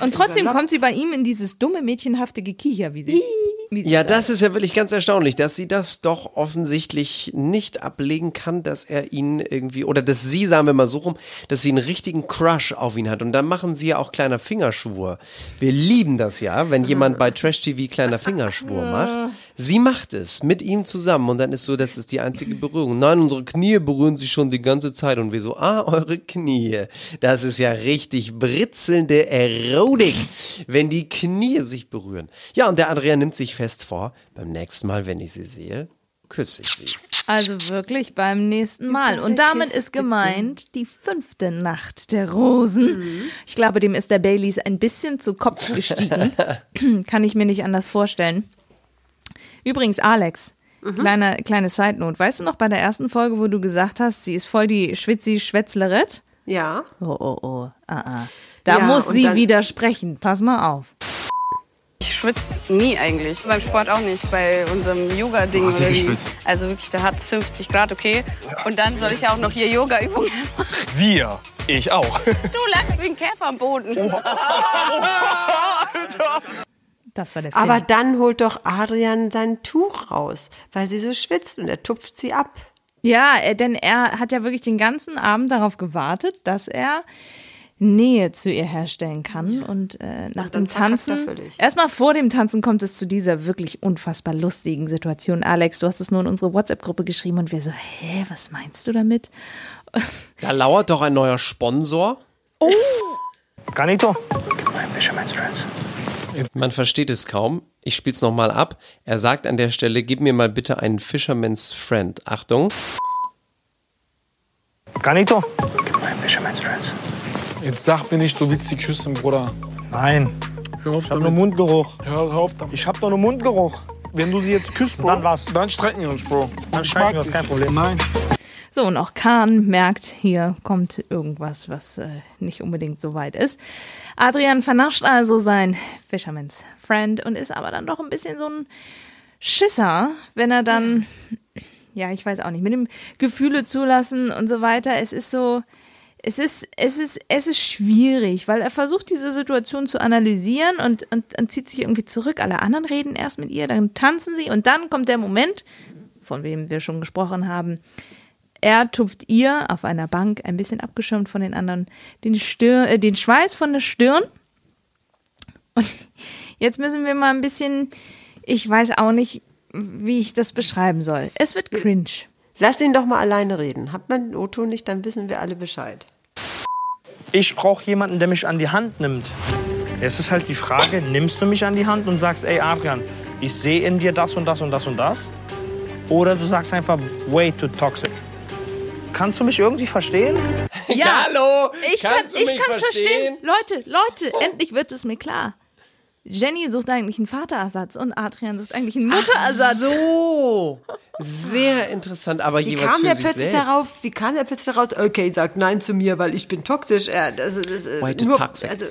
Und trotzdem kommt sie bei ihm in dieses dumme, mädchenhafte Gekicher, wie sie. Wie sie Ja, sagt. das ist ja wirklich ganz erstaunlich, dass sie das doch offensichtlich nicht ablegen kann, dass er ihn irgendwie, oder dass sie, sagen wir mal so rum, dass sie einen richtigen Crush auf ihn hat. Und dann machen sie ja auch kleiner Fingerschwur. Wir lieben das ja, wenn jemand bei Trash TV kleiner Fingerschwur macht. Sie macht es mit ihm zusammen und dann ist so, das ist die einzige Berührung. Nein, unsere Knie berühren sich schon die ganze Zeit und wir so, ah, eure Knie. Das ist ja richtig britzelnde Erotik, wenn die Knie sich berühren. Ja, und der Adrian nimmt sich fest vor, beim nächsten Mal, wenn ich sie sehe, küsse ich sie. Also wirklich beim nächsten Mal. Und damit ist gemeint die fünfte Nacht der Rosen. Ich glaube, dem ist der Baileys ein bisschen zu Kopf gestiegen. Kann ich mir nicht anders vorstellen. Übrigens, Alex, kleine, kleine Side Note. Weißt du noch bei der ersten Folge, wo du gesagt hast, sie ist voll die Schwitzi-Schwätzlerett? ja. Oh, oh, oh. Ah, ah. Da Ja, muss sie widersprechen. Pass mal auf. Ich schwitze nie eigentlich. Beim Sport auch nicht, bei unserem Yoga-Ding. geschwitzt? Also wirklich, da hat es 50 Grad, okay. Und dann soll ich auch noch hier Yoga-Übungen machen. Wir. Ich auch. Du lagst wie ein Käfer am Boden. Das war der Film. Aber dann holt doch Adrian sein Tuch raus, weil sie so schwitzt und er tupft sie ab. Ja, äh, denn er hat ja wirklich den ganzen Abend darauf gewartet, dass er Nähe zu ihr herstellen kann. Und äh, nach dann dem Tanzen, erstmal vor dem Tanzen kommt es zu dieser wirklich unfassbar lustigen Situation. Alex, du hast es nur in unsere WhatsApp-Gruppe geschrieben und wir so, hä, was meinst du damit? Da lauert doch ein neuer Sponsor. Canito. Man versteht es kaum. Ich spiel's noch mal ab. Er sagt an der Stelle, gib mir mal bitte einen Fisherman's Friend. Achtung. Canito. Jetzt sag mir nicht, du willst sie küssen, Bruder. Nein. Hör auf Ich habe nur. Mundgeruch. Hör, auf damit. Ich habe doch nur Mundgeruch. Wenn du sie jetzt küsst, Bro, Dann was? Dann streiten wir uns, Bro. Dann mag wir uns, kein Problem. Nein. So, und auch Kahn merkt, hier kommt irgendwas, was äh, nicht unbedingt so weit ist. Adrian vernascht also sein Fisherman's Friend und ist aber dann doch ein bisschen so ein Schisser, wenn er dann, ja, ich weiß auch nicht, mit dem Gefühle zulassen und so weiter. Es ist so, es ist, es ist, es ist schwierig, weil er versucht, diese Situation zu analysieren und, und, und zieht sich irgendwie zurück. Alle anderen reden erst mit ihr, dann tanzen sie und dann kommt der Moment, von dem wir schon gesprochen haben. Er tupft ihr auf einer Bank, ein bisschen abgeschirmt von den anderen, den, Stir äh, den Schweiß von der Stirn. Und jetzt müssen wir mal ein bisschen, ich weiß auch nicht, wie ich das beschreiben soll. Es wird cringe. Lass ihn doch mal alleine reden. Hat man den O-Ton nicht, dann wissen wir alle Bescheid. Ich brauche jemanden, der mich an die Hand nimmt. Es ist halt die Frage, nimmst du mich an die Hand und sagst, ey Adrian, ich sehe in dir das und das und das und das? Oder du sagst einfach, way too toxic. Kannst du mich irgendwie verstehen? Ja, Hallo, ich kann kann's verstehen. verstehen? Leute, Leute, endlich wird es mir klar. Jenny sucht eigentlich einen Vaterersatz und Adrian sucht eigentlich einen Mutterersatz. So. Sehr interessant, aber Wie jeweils kam für der sich plötzlich selbst. darauf? Wie kam der plötzlich daraus? Okay, sagt nein zu mir, weil ich bin toxisch. Er, das, das, äh, Way too nur, toxic. Also,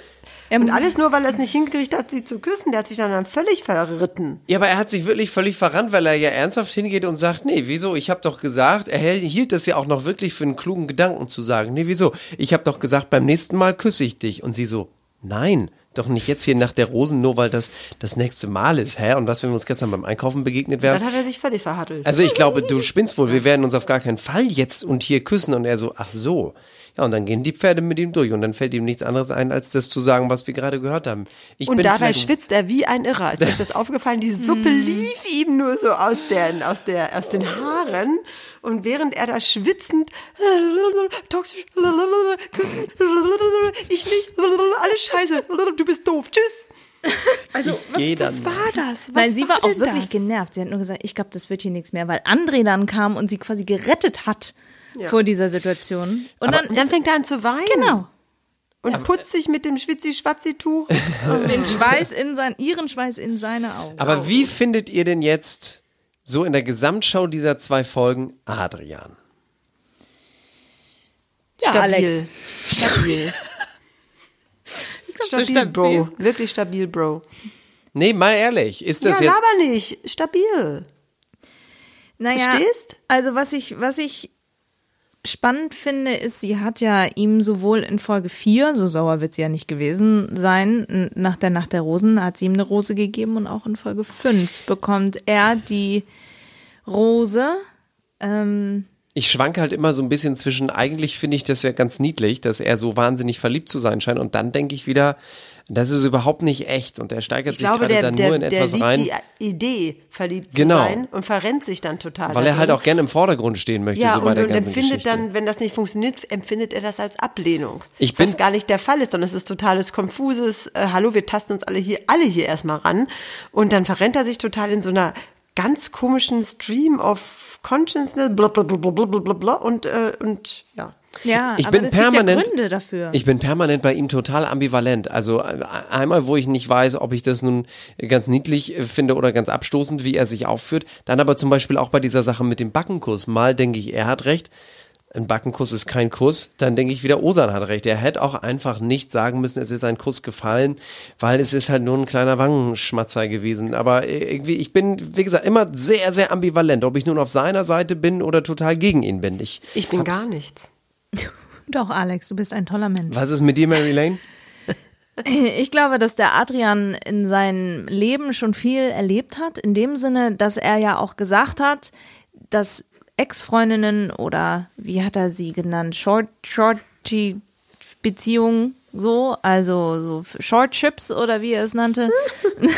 Ähm, und alles nur, weil er es nicht hingekriegt hat, sie zu küssen. Der hat sich dann, dann völlig verritten. Ja, aber er hat sich wirklich völlig verrannt, weil er ja ernsthaft hingeht und sagt, nee, wieso? Ich habe doch gesagt, er hielt das ja auch noch wirklich für einen klugen Gedanken zu sagen. Nee, wieso? Ich habe doch gesagt, beim nächsten Mal küsse ich dich. Und sie so, nein, doch nicht jetzt hier nach der Rosen, nur weil das das nächste Mal ist. Hä? Und was, wenn wir uns gestern beim Einkaufen begegnet wären? Dann hat er sich völlig verhattelt. Also ich glaube, du spinnst wohl. Wir werden uns auf gar keinen Fall jetzt und hier küssen. Und er so, ach so. Ja, und dann gehen die Pferde mit ihm durch. Und dann fällt ihm nichts anderes ein, als das zu sagen, was wir gerade gehört haben. Ich und bin dabei schwitzt er wie ein Irrer. Ist euch das aufgefallen? Die Suppe lief ihm nur so aus, der, aus, der, aus den Haaren. Und während er da schwitzend, toxisch, küssen, ich nicht, alles scheiße, du bist doof, tschüss. Also, was, was war das? Was Nein, sie war auch denn wirklich das? genervt. Sie hat nur gesagt, ich glaube, das wird hier nichts mehr, weil André dann kam und sie quasi gerettet hat Ja. vor dieser Situation. Und dann, dann fängt er an zu weinen. genau Und putzt sich mit dem Schwitzi-Schwatzi-Tuch. den Schweiß in sein, ihren Schweiß in seine Augen. Aber wie findet ihr denn jetzt so in der Gesamtschau dieser zwei Folgen Adrian? ja, Stabil. Alex. Stabil. Stabil, Bro. Wirklich stabil, Bro. Nee, mal ehrlich, ist das ja, jetzt. aber nicht. Stabil. Naja, Verstehst? also was ich, was ich spannend finde, ist, sie hat ja ihm sowohl in Folge 4, so sauer wird sie ja nicht gewesen sein, nach der Nacht der Rosen hat sie ihm eine Rose gegeben und auch in Folge 5 bekommt er die Rose. Ähm, Ich schwanke halt immer so ein bisschen zwischen, eigentlich finde ich das ja ganz niedlich, dass er so wahnsinnig verliebt zu sein scheint. Und dann denke ich wieder, das ist überhaupt nicht echt. Und er steigert Ich sich glaube, gerade der, dann der, nur in der etwas rein, die Idee, verliebt zu Genau. sein und verrennt sich dann total. weil er halt darin. auch gerne im Vordergrund stehen möchte, ja, so bei und, der und ganzen empfindet Geschichte. dann, wenn das nicht funktioniert, empfindet er das als Ablehnung. Ich bin- was gar nicht der Fall ist, sondern es ist totales konfuses, äh, hallo, wir tasten uns alle hier, alle hier erstmal ran. Und dann verrennt er sich total in so einer ganz komischen Stream of Consciousness, blablabla, und, äh, und ja. Ja, Ich aber bin es gibt permanent- ja Gründe dafür. Ich bin permanent bei ihm total ambivalent. Also äh, einmal, wo ich nicht weiß, ob ich das nun ganz niedlich äh, finde oder ganz abstoßend, wie er sich aufführt. Dann aber zum Beispiel auch bei dieser Sache mit dem Backenkuss. Mal denke ich, er hat recht. Ein Backenkuss ist kein Kuss. Dann denke ich wieder, Osan hat recht. Er hätte auch einfach nicht sagen müssen, es ist ein Kuss gefallen, weil es ist halt nur ein kleiner Wangenschmatzer gewesen. Aber äh, irgendwie, ich bin, wie gesagt, immer sehr, sehr ambivalent, ob ich nun auf seiner Seite bin oder total gegen ihn bin. Ich, Ich bin gar nichts. Doch, Alex, du bist ein toller Mensch. Was ist mit dir, Mary Lane? Ich glaube, dass der Adrian in seinem Leben schon viel erlebt hat, in dem Sinne, dass er ja auch gesagt hat, dass Ex-Freundinnen oder wie hat er sie genannt, Short, Shorty Beziehungen so, also so Shortships oder wie er es nannte.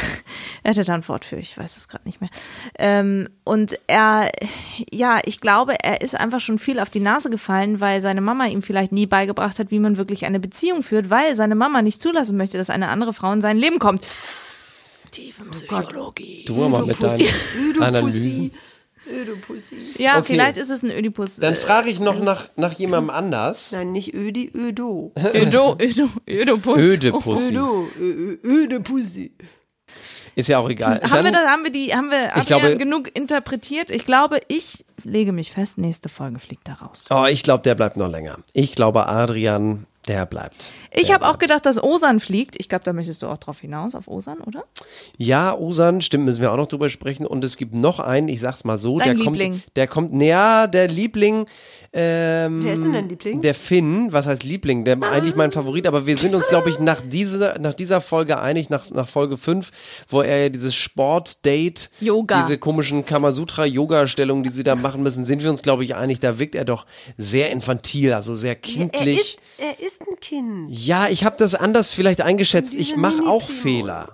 er hatte da ein Wort für, ich weiß es gerade nicht mehr. Ähm, und er, ja, ich glaube, er ist einfach schon viel auf die Nase gefallen, weil seine Mama ihm vielleicht nie beigebracht hat, wie man wirklich eine Beziehung führt, weil seine Mama nicht zulassen möchte, dass eine andere Frau in sein Leben kommt. Tiefenpsychologie. Du mal mit deinen Analysen. Ödopussi. Ja, Okay. vielleicht ist es ein Ödipus. Dann frage ich noch nach, nach jemandem anders. Nein, nicht Ödi, Ödo. Ödo, Ödo, Ödopus. Ödepussi. Ödo, Ö- Ö- Ödepussi. Ist ja auch egal. Haben wir, Dann, das, haben wir die, haben wir Adrian glaube- genug interpretiert? Ich glaube, ich lege mich fest, nächste Folge fliegt da raus. oh, ich glaube, der bleibt noch länger. Ich glaube, Adrian, der bleibt. Ich habe auch gedacht, dass Osan fliegt. Ich glaube, da möchtest du auch drauf hinaus, auf Osan, oder? Ja, Osan, stimmt, müssen wir auch noch drüber sprechen. Und es gibt noch einen, ich sag's mal so, Dein der Liebling. kommt, der kommt, ja, der Liebling, ähm, Wer ist denn dein Liebling? Der Finn, was heißt Liebling? Der eigentlich mein Favorit, aber wir sind uns, glaube ich, nach dieser, nach dieser Folge einig, nach, nach Folge 5, wo er ja dieses Sportdate, Yoga. diese komischen Kamasutra-Yoga-Stellungen, die sie da machen müssen, sind wir uns, glaube ich, einig, da wirkt er doch sehr infantil, also sehr Er kindlich. ist, er ist ein Kind. Ja, ich habe das anders vielleicht eingeschätzt. Ich mache auch. Fehler.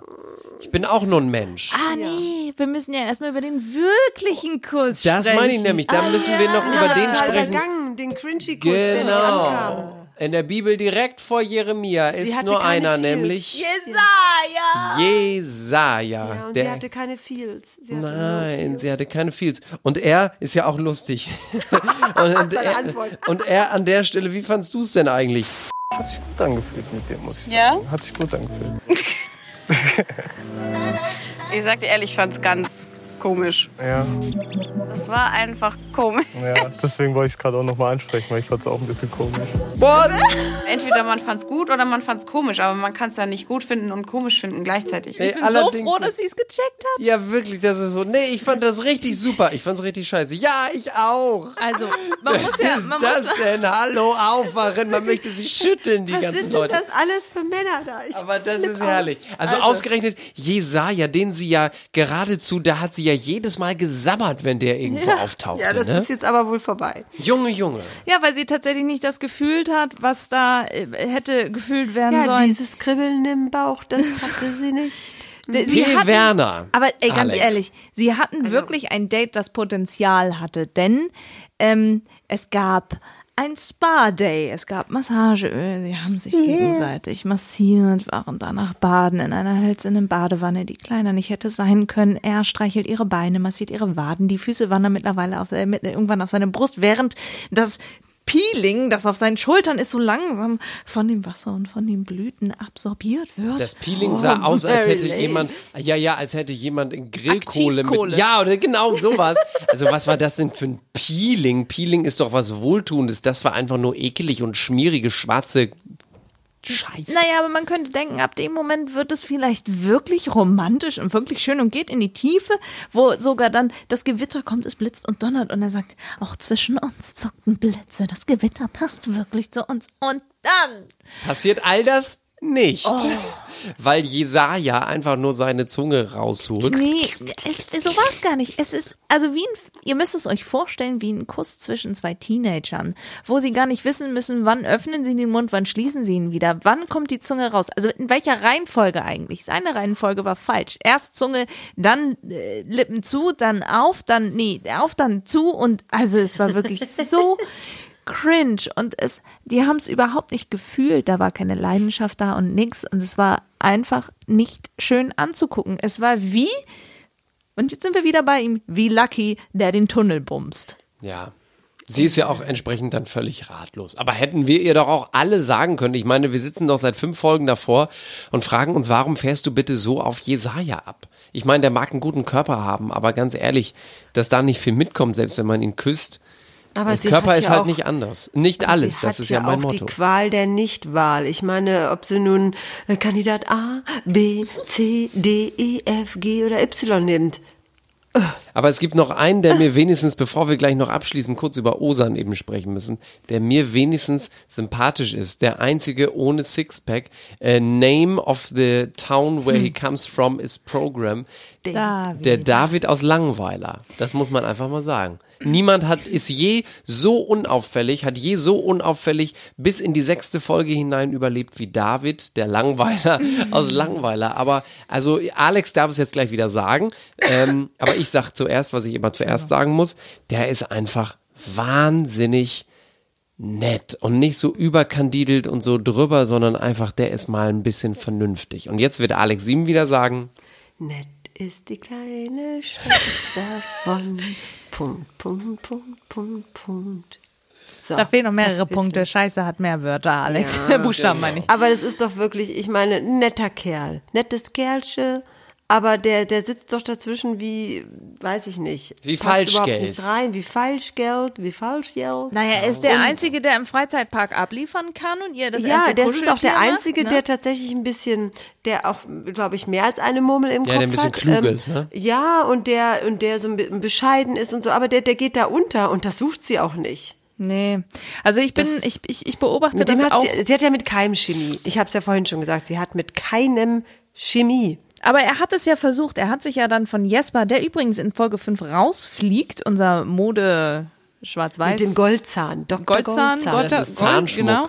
Ich bin auch nur ein Mensch. Ah, nee, wir müssen ja erstmal über den wirklichen Kuss Das sprechen. meine ich nämlich. Da müssen wir noch über den Total sprechen. vergangen, den cringy Kuss, der ankam. Genau. In der Bibel direkt vor Jeremia ist nur einer, Feels. nämlich Jesaja! Jesaja. Ja, und sie der, hatte keine Feels. Sie hatte nein, sie hatte keine Feels. Und er ist ja auch lustig. und, und, er, und er an der Stelle, wie fandst du es denn eigentlich? Hat sich gut angefühlt mit dem, muss ich Ja? sagen. Hat sich gut angefühlt. Ich sag dir ehrlich, ich fand's ganz komisch. Ja, Es war einfach komisch. ja. Deswegen wollte ich es gerade auch nochmal ansprechen, weil ich fand es auch ein bisschen komisch. What? Entweder man fand's gut oder man fand's komisch, aber man kann es ja nicht gut finden und komisch finden gleichzeitig. Ey, Ich bin so froh, dass sie es gecheckt hat. Ja, wirklich, das ist so. Nee, ich fand das richtig super. Ich fand's richtig scheiße. Ja, ich auch. Also, man muss ja, Was man ist das muss, denn? Hallo, aufwachen. Man möchte sich schütteln, die Was ganzen sind denn Leute. das alles für Männer da? Ich Aber das ist herrlich. Also, ausgerechnet Jesaja, den sie ja geradezu, da hat sie ja jedes Mal gesabbert, wenn der irgendwo auftauchte. Ja, das ne? ist jetzt aber wohl vorbei. Junge, Junge. ja, weil sie tatsächlich nicht das gefühlt hat, was da äh, hätte gefühlt werden Ja, sollen. dieses Kribbeln im Bauch, das hatte sie nicht. Sie hatten- Werner. Aber ey, ganz Alex. ehrlich, sie hatten wirklich ein Date, das Potenzial hatte, denn ähm, es gab ein Spa-Day, es gab Massageöl, sie haben sich gegenseitig massiert, waren danach baden in einer hölzernen Badewanne, die kleiner nicht hätte sein können. Er streichelt ihre Beine, massiert ihre Waden, die Füße wandern mittlerweile auf, äh, mit, irgendwann auf seine Brust, während das Peeling, das auf seinen Schultern ist, so langsam von dem Wasser und von den Blüten absorbiert wird. Das Peeling sah aus, als hätte jemand, ja, ja, als hätte jemand in Grillkohle mit, ja, oder genau sowas. Also was war das denn für ein Peeling? Peeling ist doch was Wohltuendes. Das war einfach nur ekelig und schmierige schwarze Scheiße. Naja, aber man könnte denken, ab dem Moment wird es vielleicht wirklich romantisch und wirklich schön und geht in die Tiefe, wo sogar dann das Gewitter kommt, es blitzt und donnert und er sagt, auch zwischen uns zuckten Blitze, das Gewitter passt wirklich zu uns. Und dann Passiert all das nicht. Oh. Weil Jesaja einfach nur seine Zunge rausholt. Nee, es, so war es gar nicht. Es ist, also wie ein, ihr müsst es euch vorstellen, wie ein Kuss zwischen zwei Teenagern, wo sie gar nicht wissen müssen, wann öffnen sie den Mund, wann schließen sie ihn wieder, wann kommt die Zunge raus. Also in welcher Reihenfolge eigentlich? Seine Reihenfolge war falsch. Erst Zunge, dann äh, Lippen zu, dann auf, dann, nee, auf, dann zu und also es war wirklich so cringe und es, die haben es überhaupt nicht gefühlt, da war keine Leidenschaft da und nix und es war einfach nicht schön anzugucken. Es war wie, und jetzt sind wir wieder bei ihm, wie Lucky, der den Tunnel bumst. Ja. Sie ist ja auch entsprechend dann völlig ratlos. Aber hätten wir ihr doch auch alle sagen können, ich meine, wir sitzen doch seit fünf Folgen davor und fragen uns, warum fährst du bitte so auf Jesaja ab? Ich meine, der mag einen guten Körper haben, aber ganz ehrlich, dass da nicht viel mitkommt, selbst wenn man ihn küsst. Aber der Körper ist ja halt auch- nicht anders. Nicht alles, das ist ja mein auch Motto. die Qual der Nichtwahl. Ich meine, ob sie nun äh, Kandidat A, B, C, D, E, F, G oder Y nimmt. Aber es gibt noch einen, der mir wenigstens, bevor wir gleich noch abschließend kurz über Osan eben sprechen müssen, der mir wenigstens sympathisch ist. Der einzige ohne Sixpack. Äh, name of the town where he comes from is Program. David. Der David aus Langweiler. Das muss man einfach mal sagen. Niemand hat, ist je so unauffällig, hat je so unauffällig bis in die sechste Folge hinein überlebt wie David, der Langweiler aus Langweiler. Aber, also, Alex darf es jetzt gleich wieder sagen. Ähm, aber ich sag zuerst, was ich immer zuerst sagen muss. Der ist einfach wahnsinnig nett und nicht so überkandidelt und so drüber, sondern einfach, der ist mal ein bisschen vernünftig. Und jetzt wird Alex ihm wieder sagen, Nett ist die kleine Schwester von Punkt, Punkt, Punkt, Punkt, Punkt. So, Da fehlen noch mehrere Punkte. Scheiße hat mehr Wörter, Alex. Ja, Buchstaben meine ich. Aber das ist doch wirklich, ich meine, ein netter Kerl. Nettes Kerlsche, aber der, der sitzt doch dazwischen wie, weiß ich nicht. Wie passt Falschgeld. überhaupt nicht rein, wie Falschgeld, wie Falschgeld. Naja, er ist der Einzige, der im Freizeitpark abliefern kann und ihr das ja, der ist auch der Einzige, ne? der tatsächlich ein bisschen, der auch, glaube ich, mehr als eine Murmel im Ja, Kopf der ein bisschen hat. klug Ähm, ist, ne? Ja, und der, und der so ein bisschen bescheiden ist und so, aber der, der geht da unter und das sucht sie auch nicht. Nee. Also ich bin, ich, ich, ich beobachte das hat auch. sie, sie hat ja mit keinem Chemie. Ich habe es ja vorhin schon gesagt, sie hat mit keinem Chemie. Aber er hat es ja versucht. Er hat sich ja dann von Jesper, der übrigens in Folge 5 rausfliegt, unser Mode schwarz-weiß. Mit dem Goldzahn, Dr. Goldzahn, Goldzahn. Gold, Das ist Gold, Zahnschmuck. genau.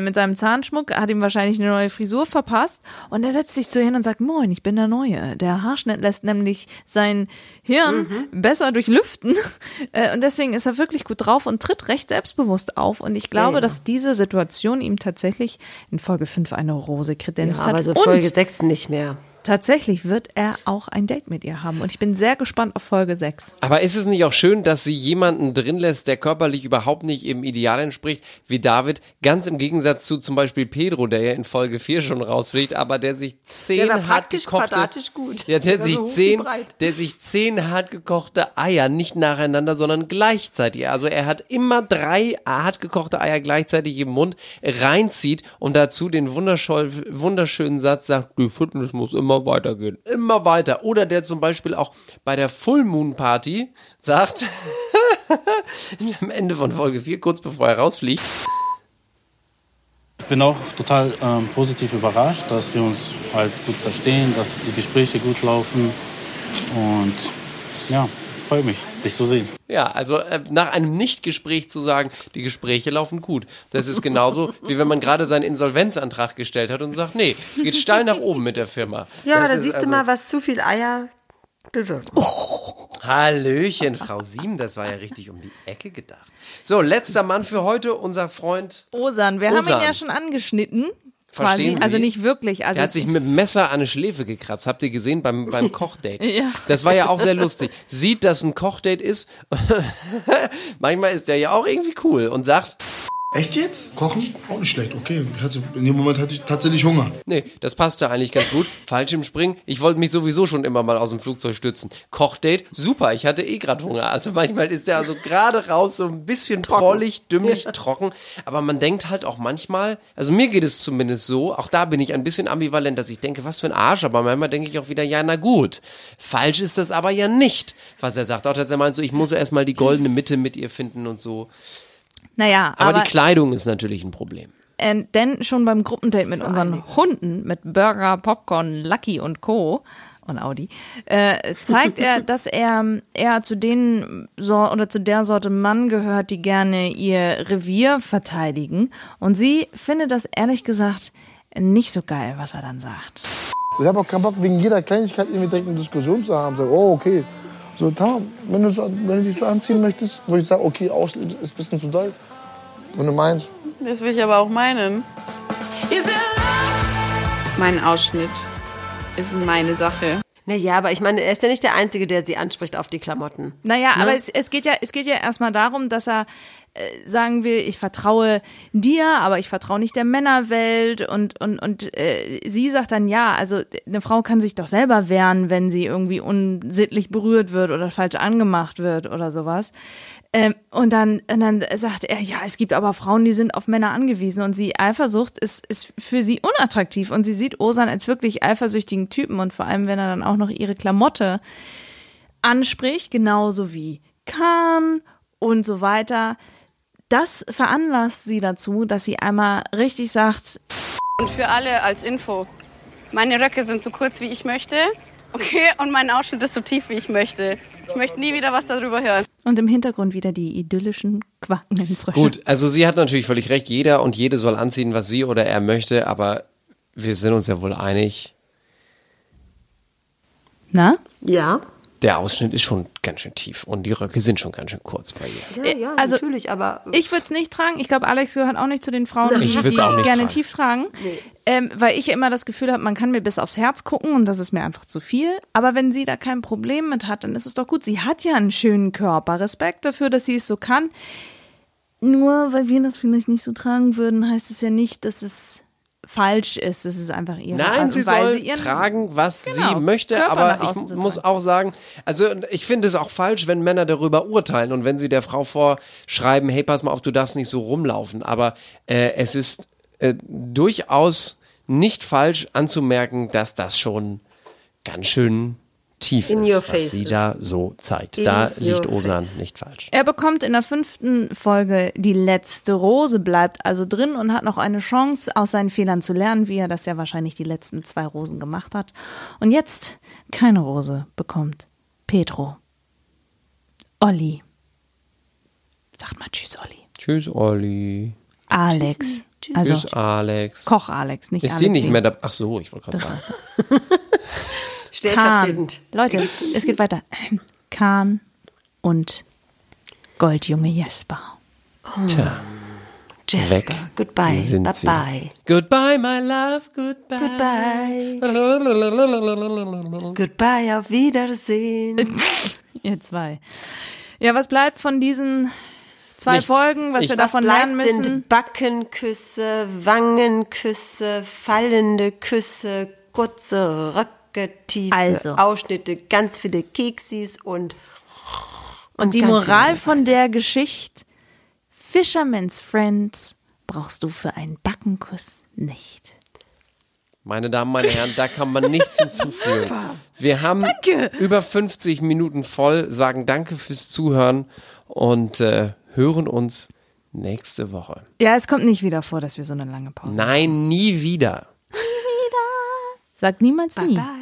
Mit seinem Zahnschmuck hat ihm wahrscheinlich eine neue Frisur verpasst und er setzt sich zu hin und sagt, moin, ich bin der Neue. Der Haarschnitt lässt nämlich sein Hirn Mhm. besser durchlüften Äh, und deswegen ist er wirklich gut drauf und tritt recht selbstbewusst auf und ich glaube, Ja, ja. dass diese Situation ihm tatsächlich in Folge 5 eine Rose kredenzt Ja, hat. aber so und Folge 6 nicht mehr. Tatsächlich wird er auch ein Date mit ihr haben und ich bin sehr gespannt auf Folge 6. Aber ist es nicht auch schön, dass sie jemanden drin lässt, der körperlich überhaupt nicht im Ideal entspricht, wie David, ganz im Gegensatz zu zum Beispiel Pedro, der ja in Folge 4 schon rausfliegt, aber der sich zehn Der hart gekochte, gut. Ja, der, Der sich so zehn, der sich zehn hart gekochte Eier nicht nacheinander, sondern gleichzeitig, also er hat immer drei hart gekochte Eier gleichzeitig im Mund reinzieht und dazu den wunderschönen Satz sagt, die Fitness muss immer weitergehen, immer weiter. Oder der zum Beispiel auch bei der Full Moon Party sagt, am Ende von Folge 4, kurz bevor er rausfliegt, Ich bin auch total ähm, positiv überrascht, dass wir uns halt gut verstehen, dass die Gespräche gut laufen. Und ja, freue mich, dich zu sehen. Ja, also äh, nach einem Nichtgespräch zu sagen, die Gespräche laufen gut. Das ist genauso, wie wenn man gerade seinen Insolvenzantrag gestellt hat und sagt, nee, es geht steil nach oben mit der Firma. Ja, Das da siehst also- du mal, was zu viel Eier bewirkt. Hallöchen, Frau Sieben, das war ja richtig um die Ecke gedacht. So, letzter Mann für heute, unser Freund. Osan, wir haben Osan. ihn ja schon angeschnitten. Verstehen quasi. Also nicht wirklich. Also Er hat sich mit dem Messer an eine Schläfe gekratzt. Habt ihr gesehen beim, beim Kochdate? Ja. Das war ja auch sehr lustig. Sieht, dass ein Kochdate ist. Manchmal ist der ja auch irgendwie cool und sagt, Echt jetzt? Kochen? Auch nicht schlecht, okay. Hatte, in dem Moment hatte ich tatsächlich Hunger. Nee, das passte eigentlich ganz gut. Fallschirmspringen, ich wollte mich sowieso schon immer mal aus dem Flugzeug stützen. Kochdate, super, ich hatte eh gerade Hunger. Also manchmal ist der also gerade raus so ein bisschen trollig, dümmlich, trocken. Aber man denkt halt auch manchmal, also mir geht es zumindest so, auch da bin ich ein bisschen ambivalent, dass ich denke, was für ein Arsch, aber manchmal denke ich auch wieder, ja, na gut. Falsch ist das aber ja nicht, was er sagt. Auch dass er meint so, ich muss erst mal die goldene Mitte mit ihr finden und so. Naja, Aber, aber, die Kleidung ist natürlich ein Problem. äh, denn schon beim Gruppendate mit unseren Hunden, mit Burger, Popcorn, Lucky und Co. und Audi, äh, zeigt er, dass er eher zu den so oder zu der Sorte Mann gehört, die gerne ihr Revier verteidigen. Und sie findet das ehrlich gesagt nicht so geil, was er dann sagt. Ich habe auch keinen Bock, wegen jeder Kleinigkeit irgendwie direkt eine Diskussion zu haben. Sag, oh, okay. So, tamam, wenn du, so, wenn du dich so anziehen möchtest, wo ich sage, okay, Ausschnitt ist ein bisschen zu doll. Wenn du meinst. Das will ich aber auch meinen. Mein Ausschnitt ist meine Sache. Naja, aber ich meine, er ist ja nicht der Einzige, der sie anspricht auf die Klamotten. Naja, Ne? aber es, es geht ja, es geht ja erstmal darum, dass er sagen will, ich vertraue dir, aber ich vertraue nicht der Männerwelt und und und äh, sie sagt dann ja, also eine Frau kann sich doch selber wehren, wenn sie irgendwie unsittlich berührt wird oder falsch angemacht wird oder sowas. Ähm, und dann und dann sagt er, ja, es gibt aber Frauen, die sind auf Männer angewiesen und sie Eifersucht ist ist für sie unattraktiv und sie sieht Osan als wirklich eifersüchtigen Typen und vor allem, wenn er dann auch noch ihre Klamotte anspricht, genauso wie Kahn und so weiter. Das veranlasst sie dazu, dass sie einmal richtig sagt, Und für alle als Info. Meine Röcke sind so kurz, wie ich möchte. Okay, und mein Ausschnitt ist so tief, wie ich möchte. Ich möchte nie wieder was darüber hören. und im Hintergrund wieder die idyllischen quakenden Frösche. Gut, also sie hat natürlich völlig recht. Jeder und jede soll anziehen, was sie oder er möchte, aber wir sind uns ja wohl einig, Na? Ja. Der Ausschnitt ist schon ganz schön tief und die Röcke sind schon ganz schön kurz bei ihr. Ja, ja, also, natürlich, aber. Ich würde es nicht tragen. Ich glaube, Alex gehört auch nicht zu den Frauen, Ich die, die auch nicht gerne tragen. tief tragen. Ähm, weil ich immer das Gefühl habe, man kann mir bis aufs Herz gucken und das ist mir einfach zu viel. Aber wenn sie da kein Problem mit hat, dann ist es doch gut. Sie hat ja einen schönen Körper. Respekt dafür, dass sie es so kann. Nur weil wir das vielleicht nicht so tragen würden, heißt es ja nicht, dass es falsch ist. Es ist einfach ihre Art Nein, und sie Weise, soll tragen, was Genau, sie möchte, Körper aber ich muss auch sagen, also ich finde es auch falsch, wenn Männer darüber urteilen und wenn sie der Frau vorschreiben, hey, pass mal auf, du darfst nicht so rumlaufen, aber äh, es ist äh, durchaus nicht falsch anzumerken, dass das schon ganz schön tief In ist, your was sie ist. da so zeigt. In da liegt Osan face. nicht falsch. Er bekommt in der fünften Folge die letzte Rose, bleibt also drin und hat noch eine Chance, aus seinen Fehlern zu lernen, wie er das ja wahrscheinlich die letzten zwei Rosen gemacht hat. Und jetzt keine Rose bekommt Pedro. Olli. Sagt mal Tschüss, Olli. Tschüss, Olli. Alex. Also Tschüss, Alex. Koch Alex, nicht Ist Alex. sie nicht mehr da? Ach so, ich wollte gerade sagen. Stellvertretend. Kahn. Leute, es geht weiter. Kahn und Goldjunge Jesper. Tja. Jasper, Weg goodbye, sind bye sie. bye. Goodbye, my love, goodbye. Goodbye. Goodbye, auf Wiedersehen. Ihr zwei. Ja, was bleibt von diesen zwei Nichts. Folgen, was Ich- wir davon Bleibt lernen müssen? sind Backenküsse, Wangenküsse, fallende Küsse, kurze Röcke, tiefe Also. Ausschnitte, ganz viele Keksis und Und die ganz Moral von der Geschichte: Fisherman's Friends brauchst du für einen Backenkuss nicht. Meine Damen, meine Herren, da kann man nichts hinzufügen. Wir haben über 50 Minuten voll, sagen Danke fürs Zuhören und äh, hören uns nächste Woche. Ja, es kommt nicht wieder vor, dass wir so eine lange Pause haben. Nein, nie wieder. Sag niemals nie. Bye.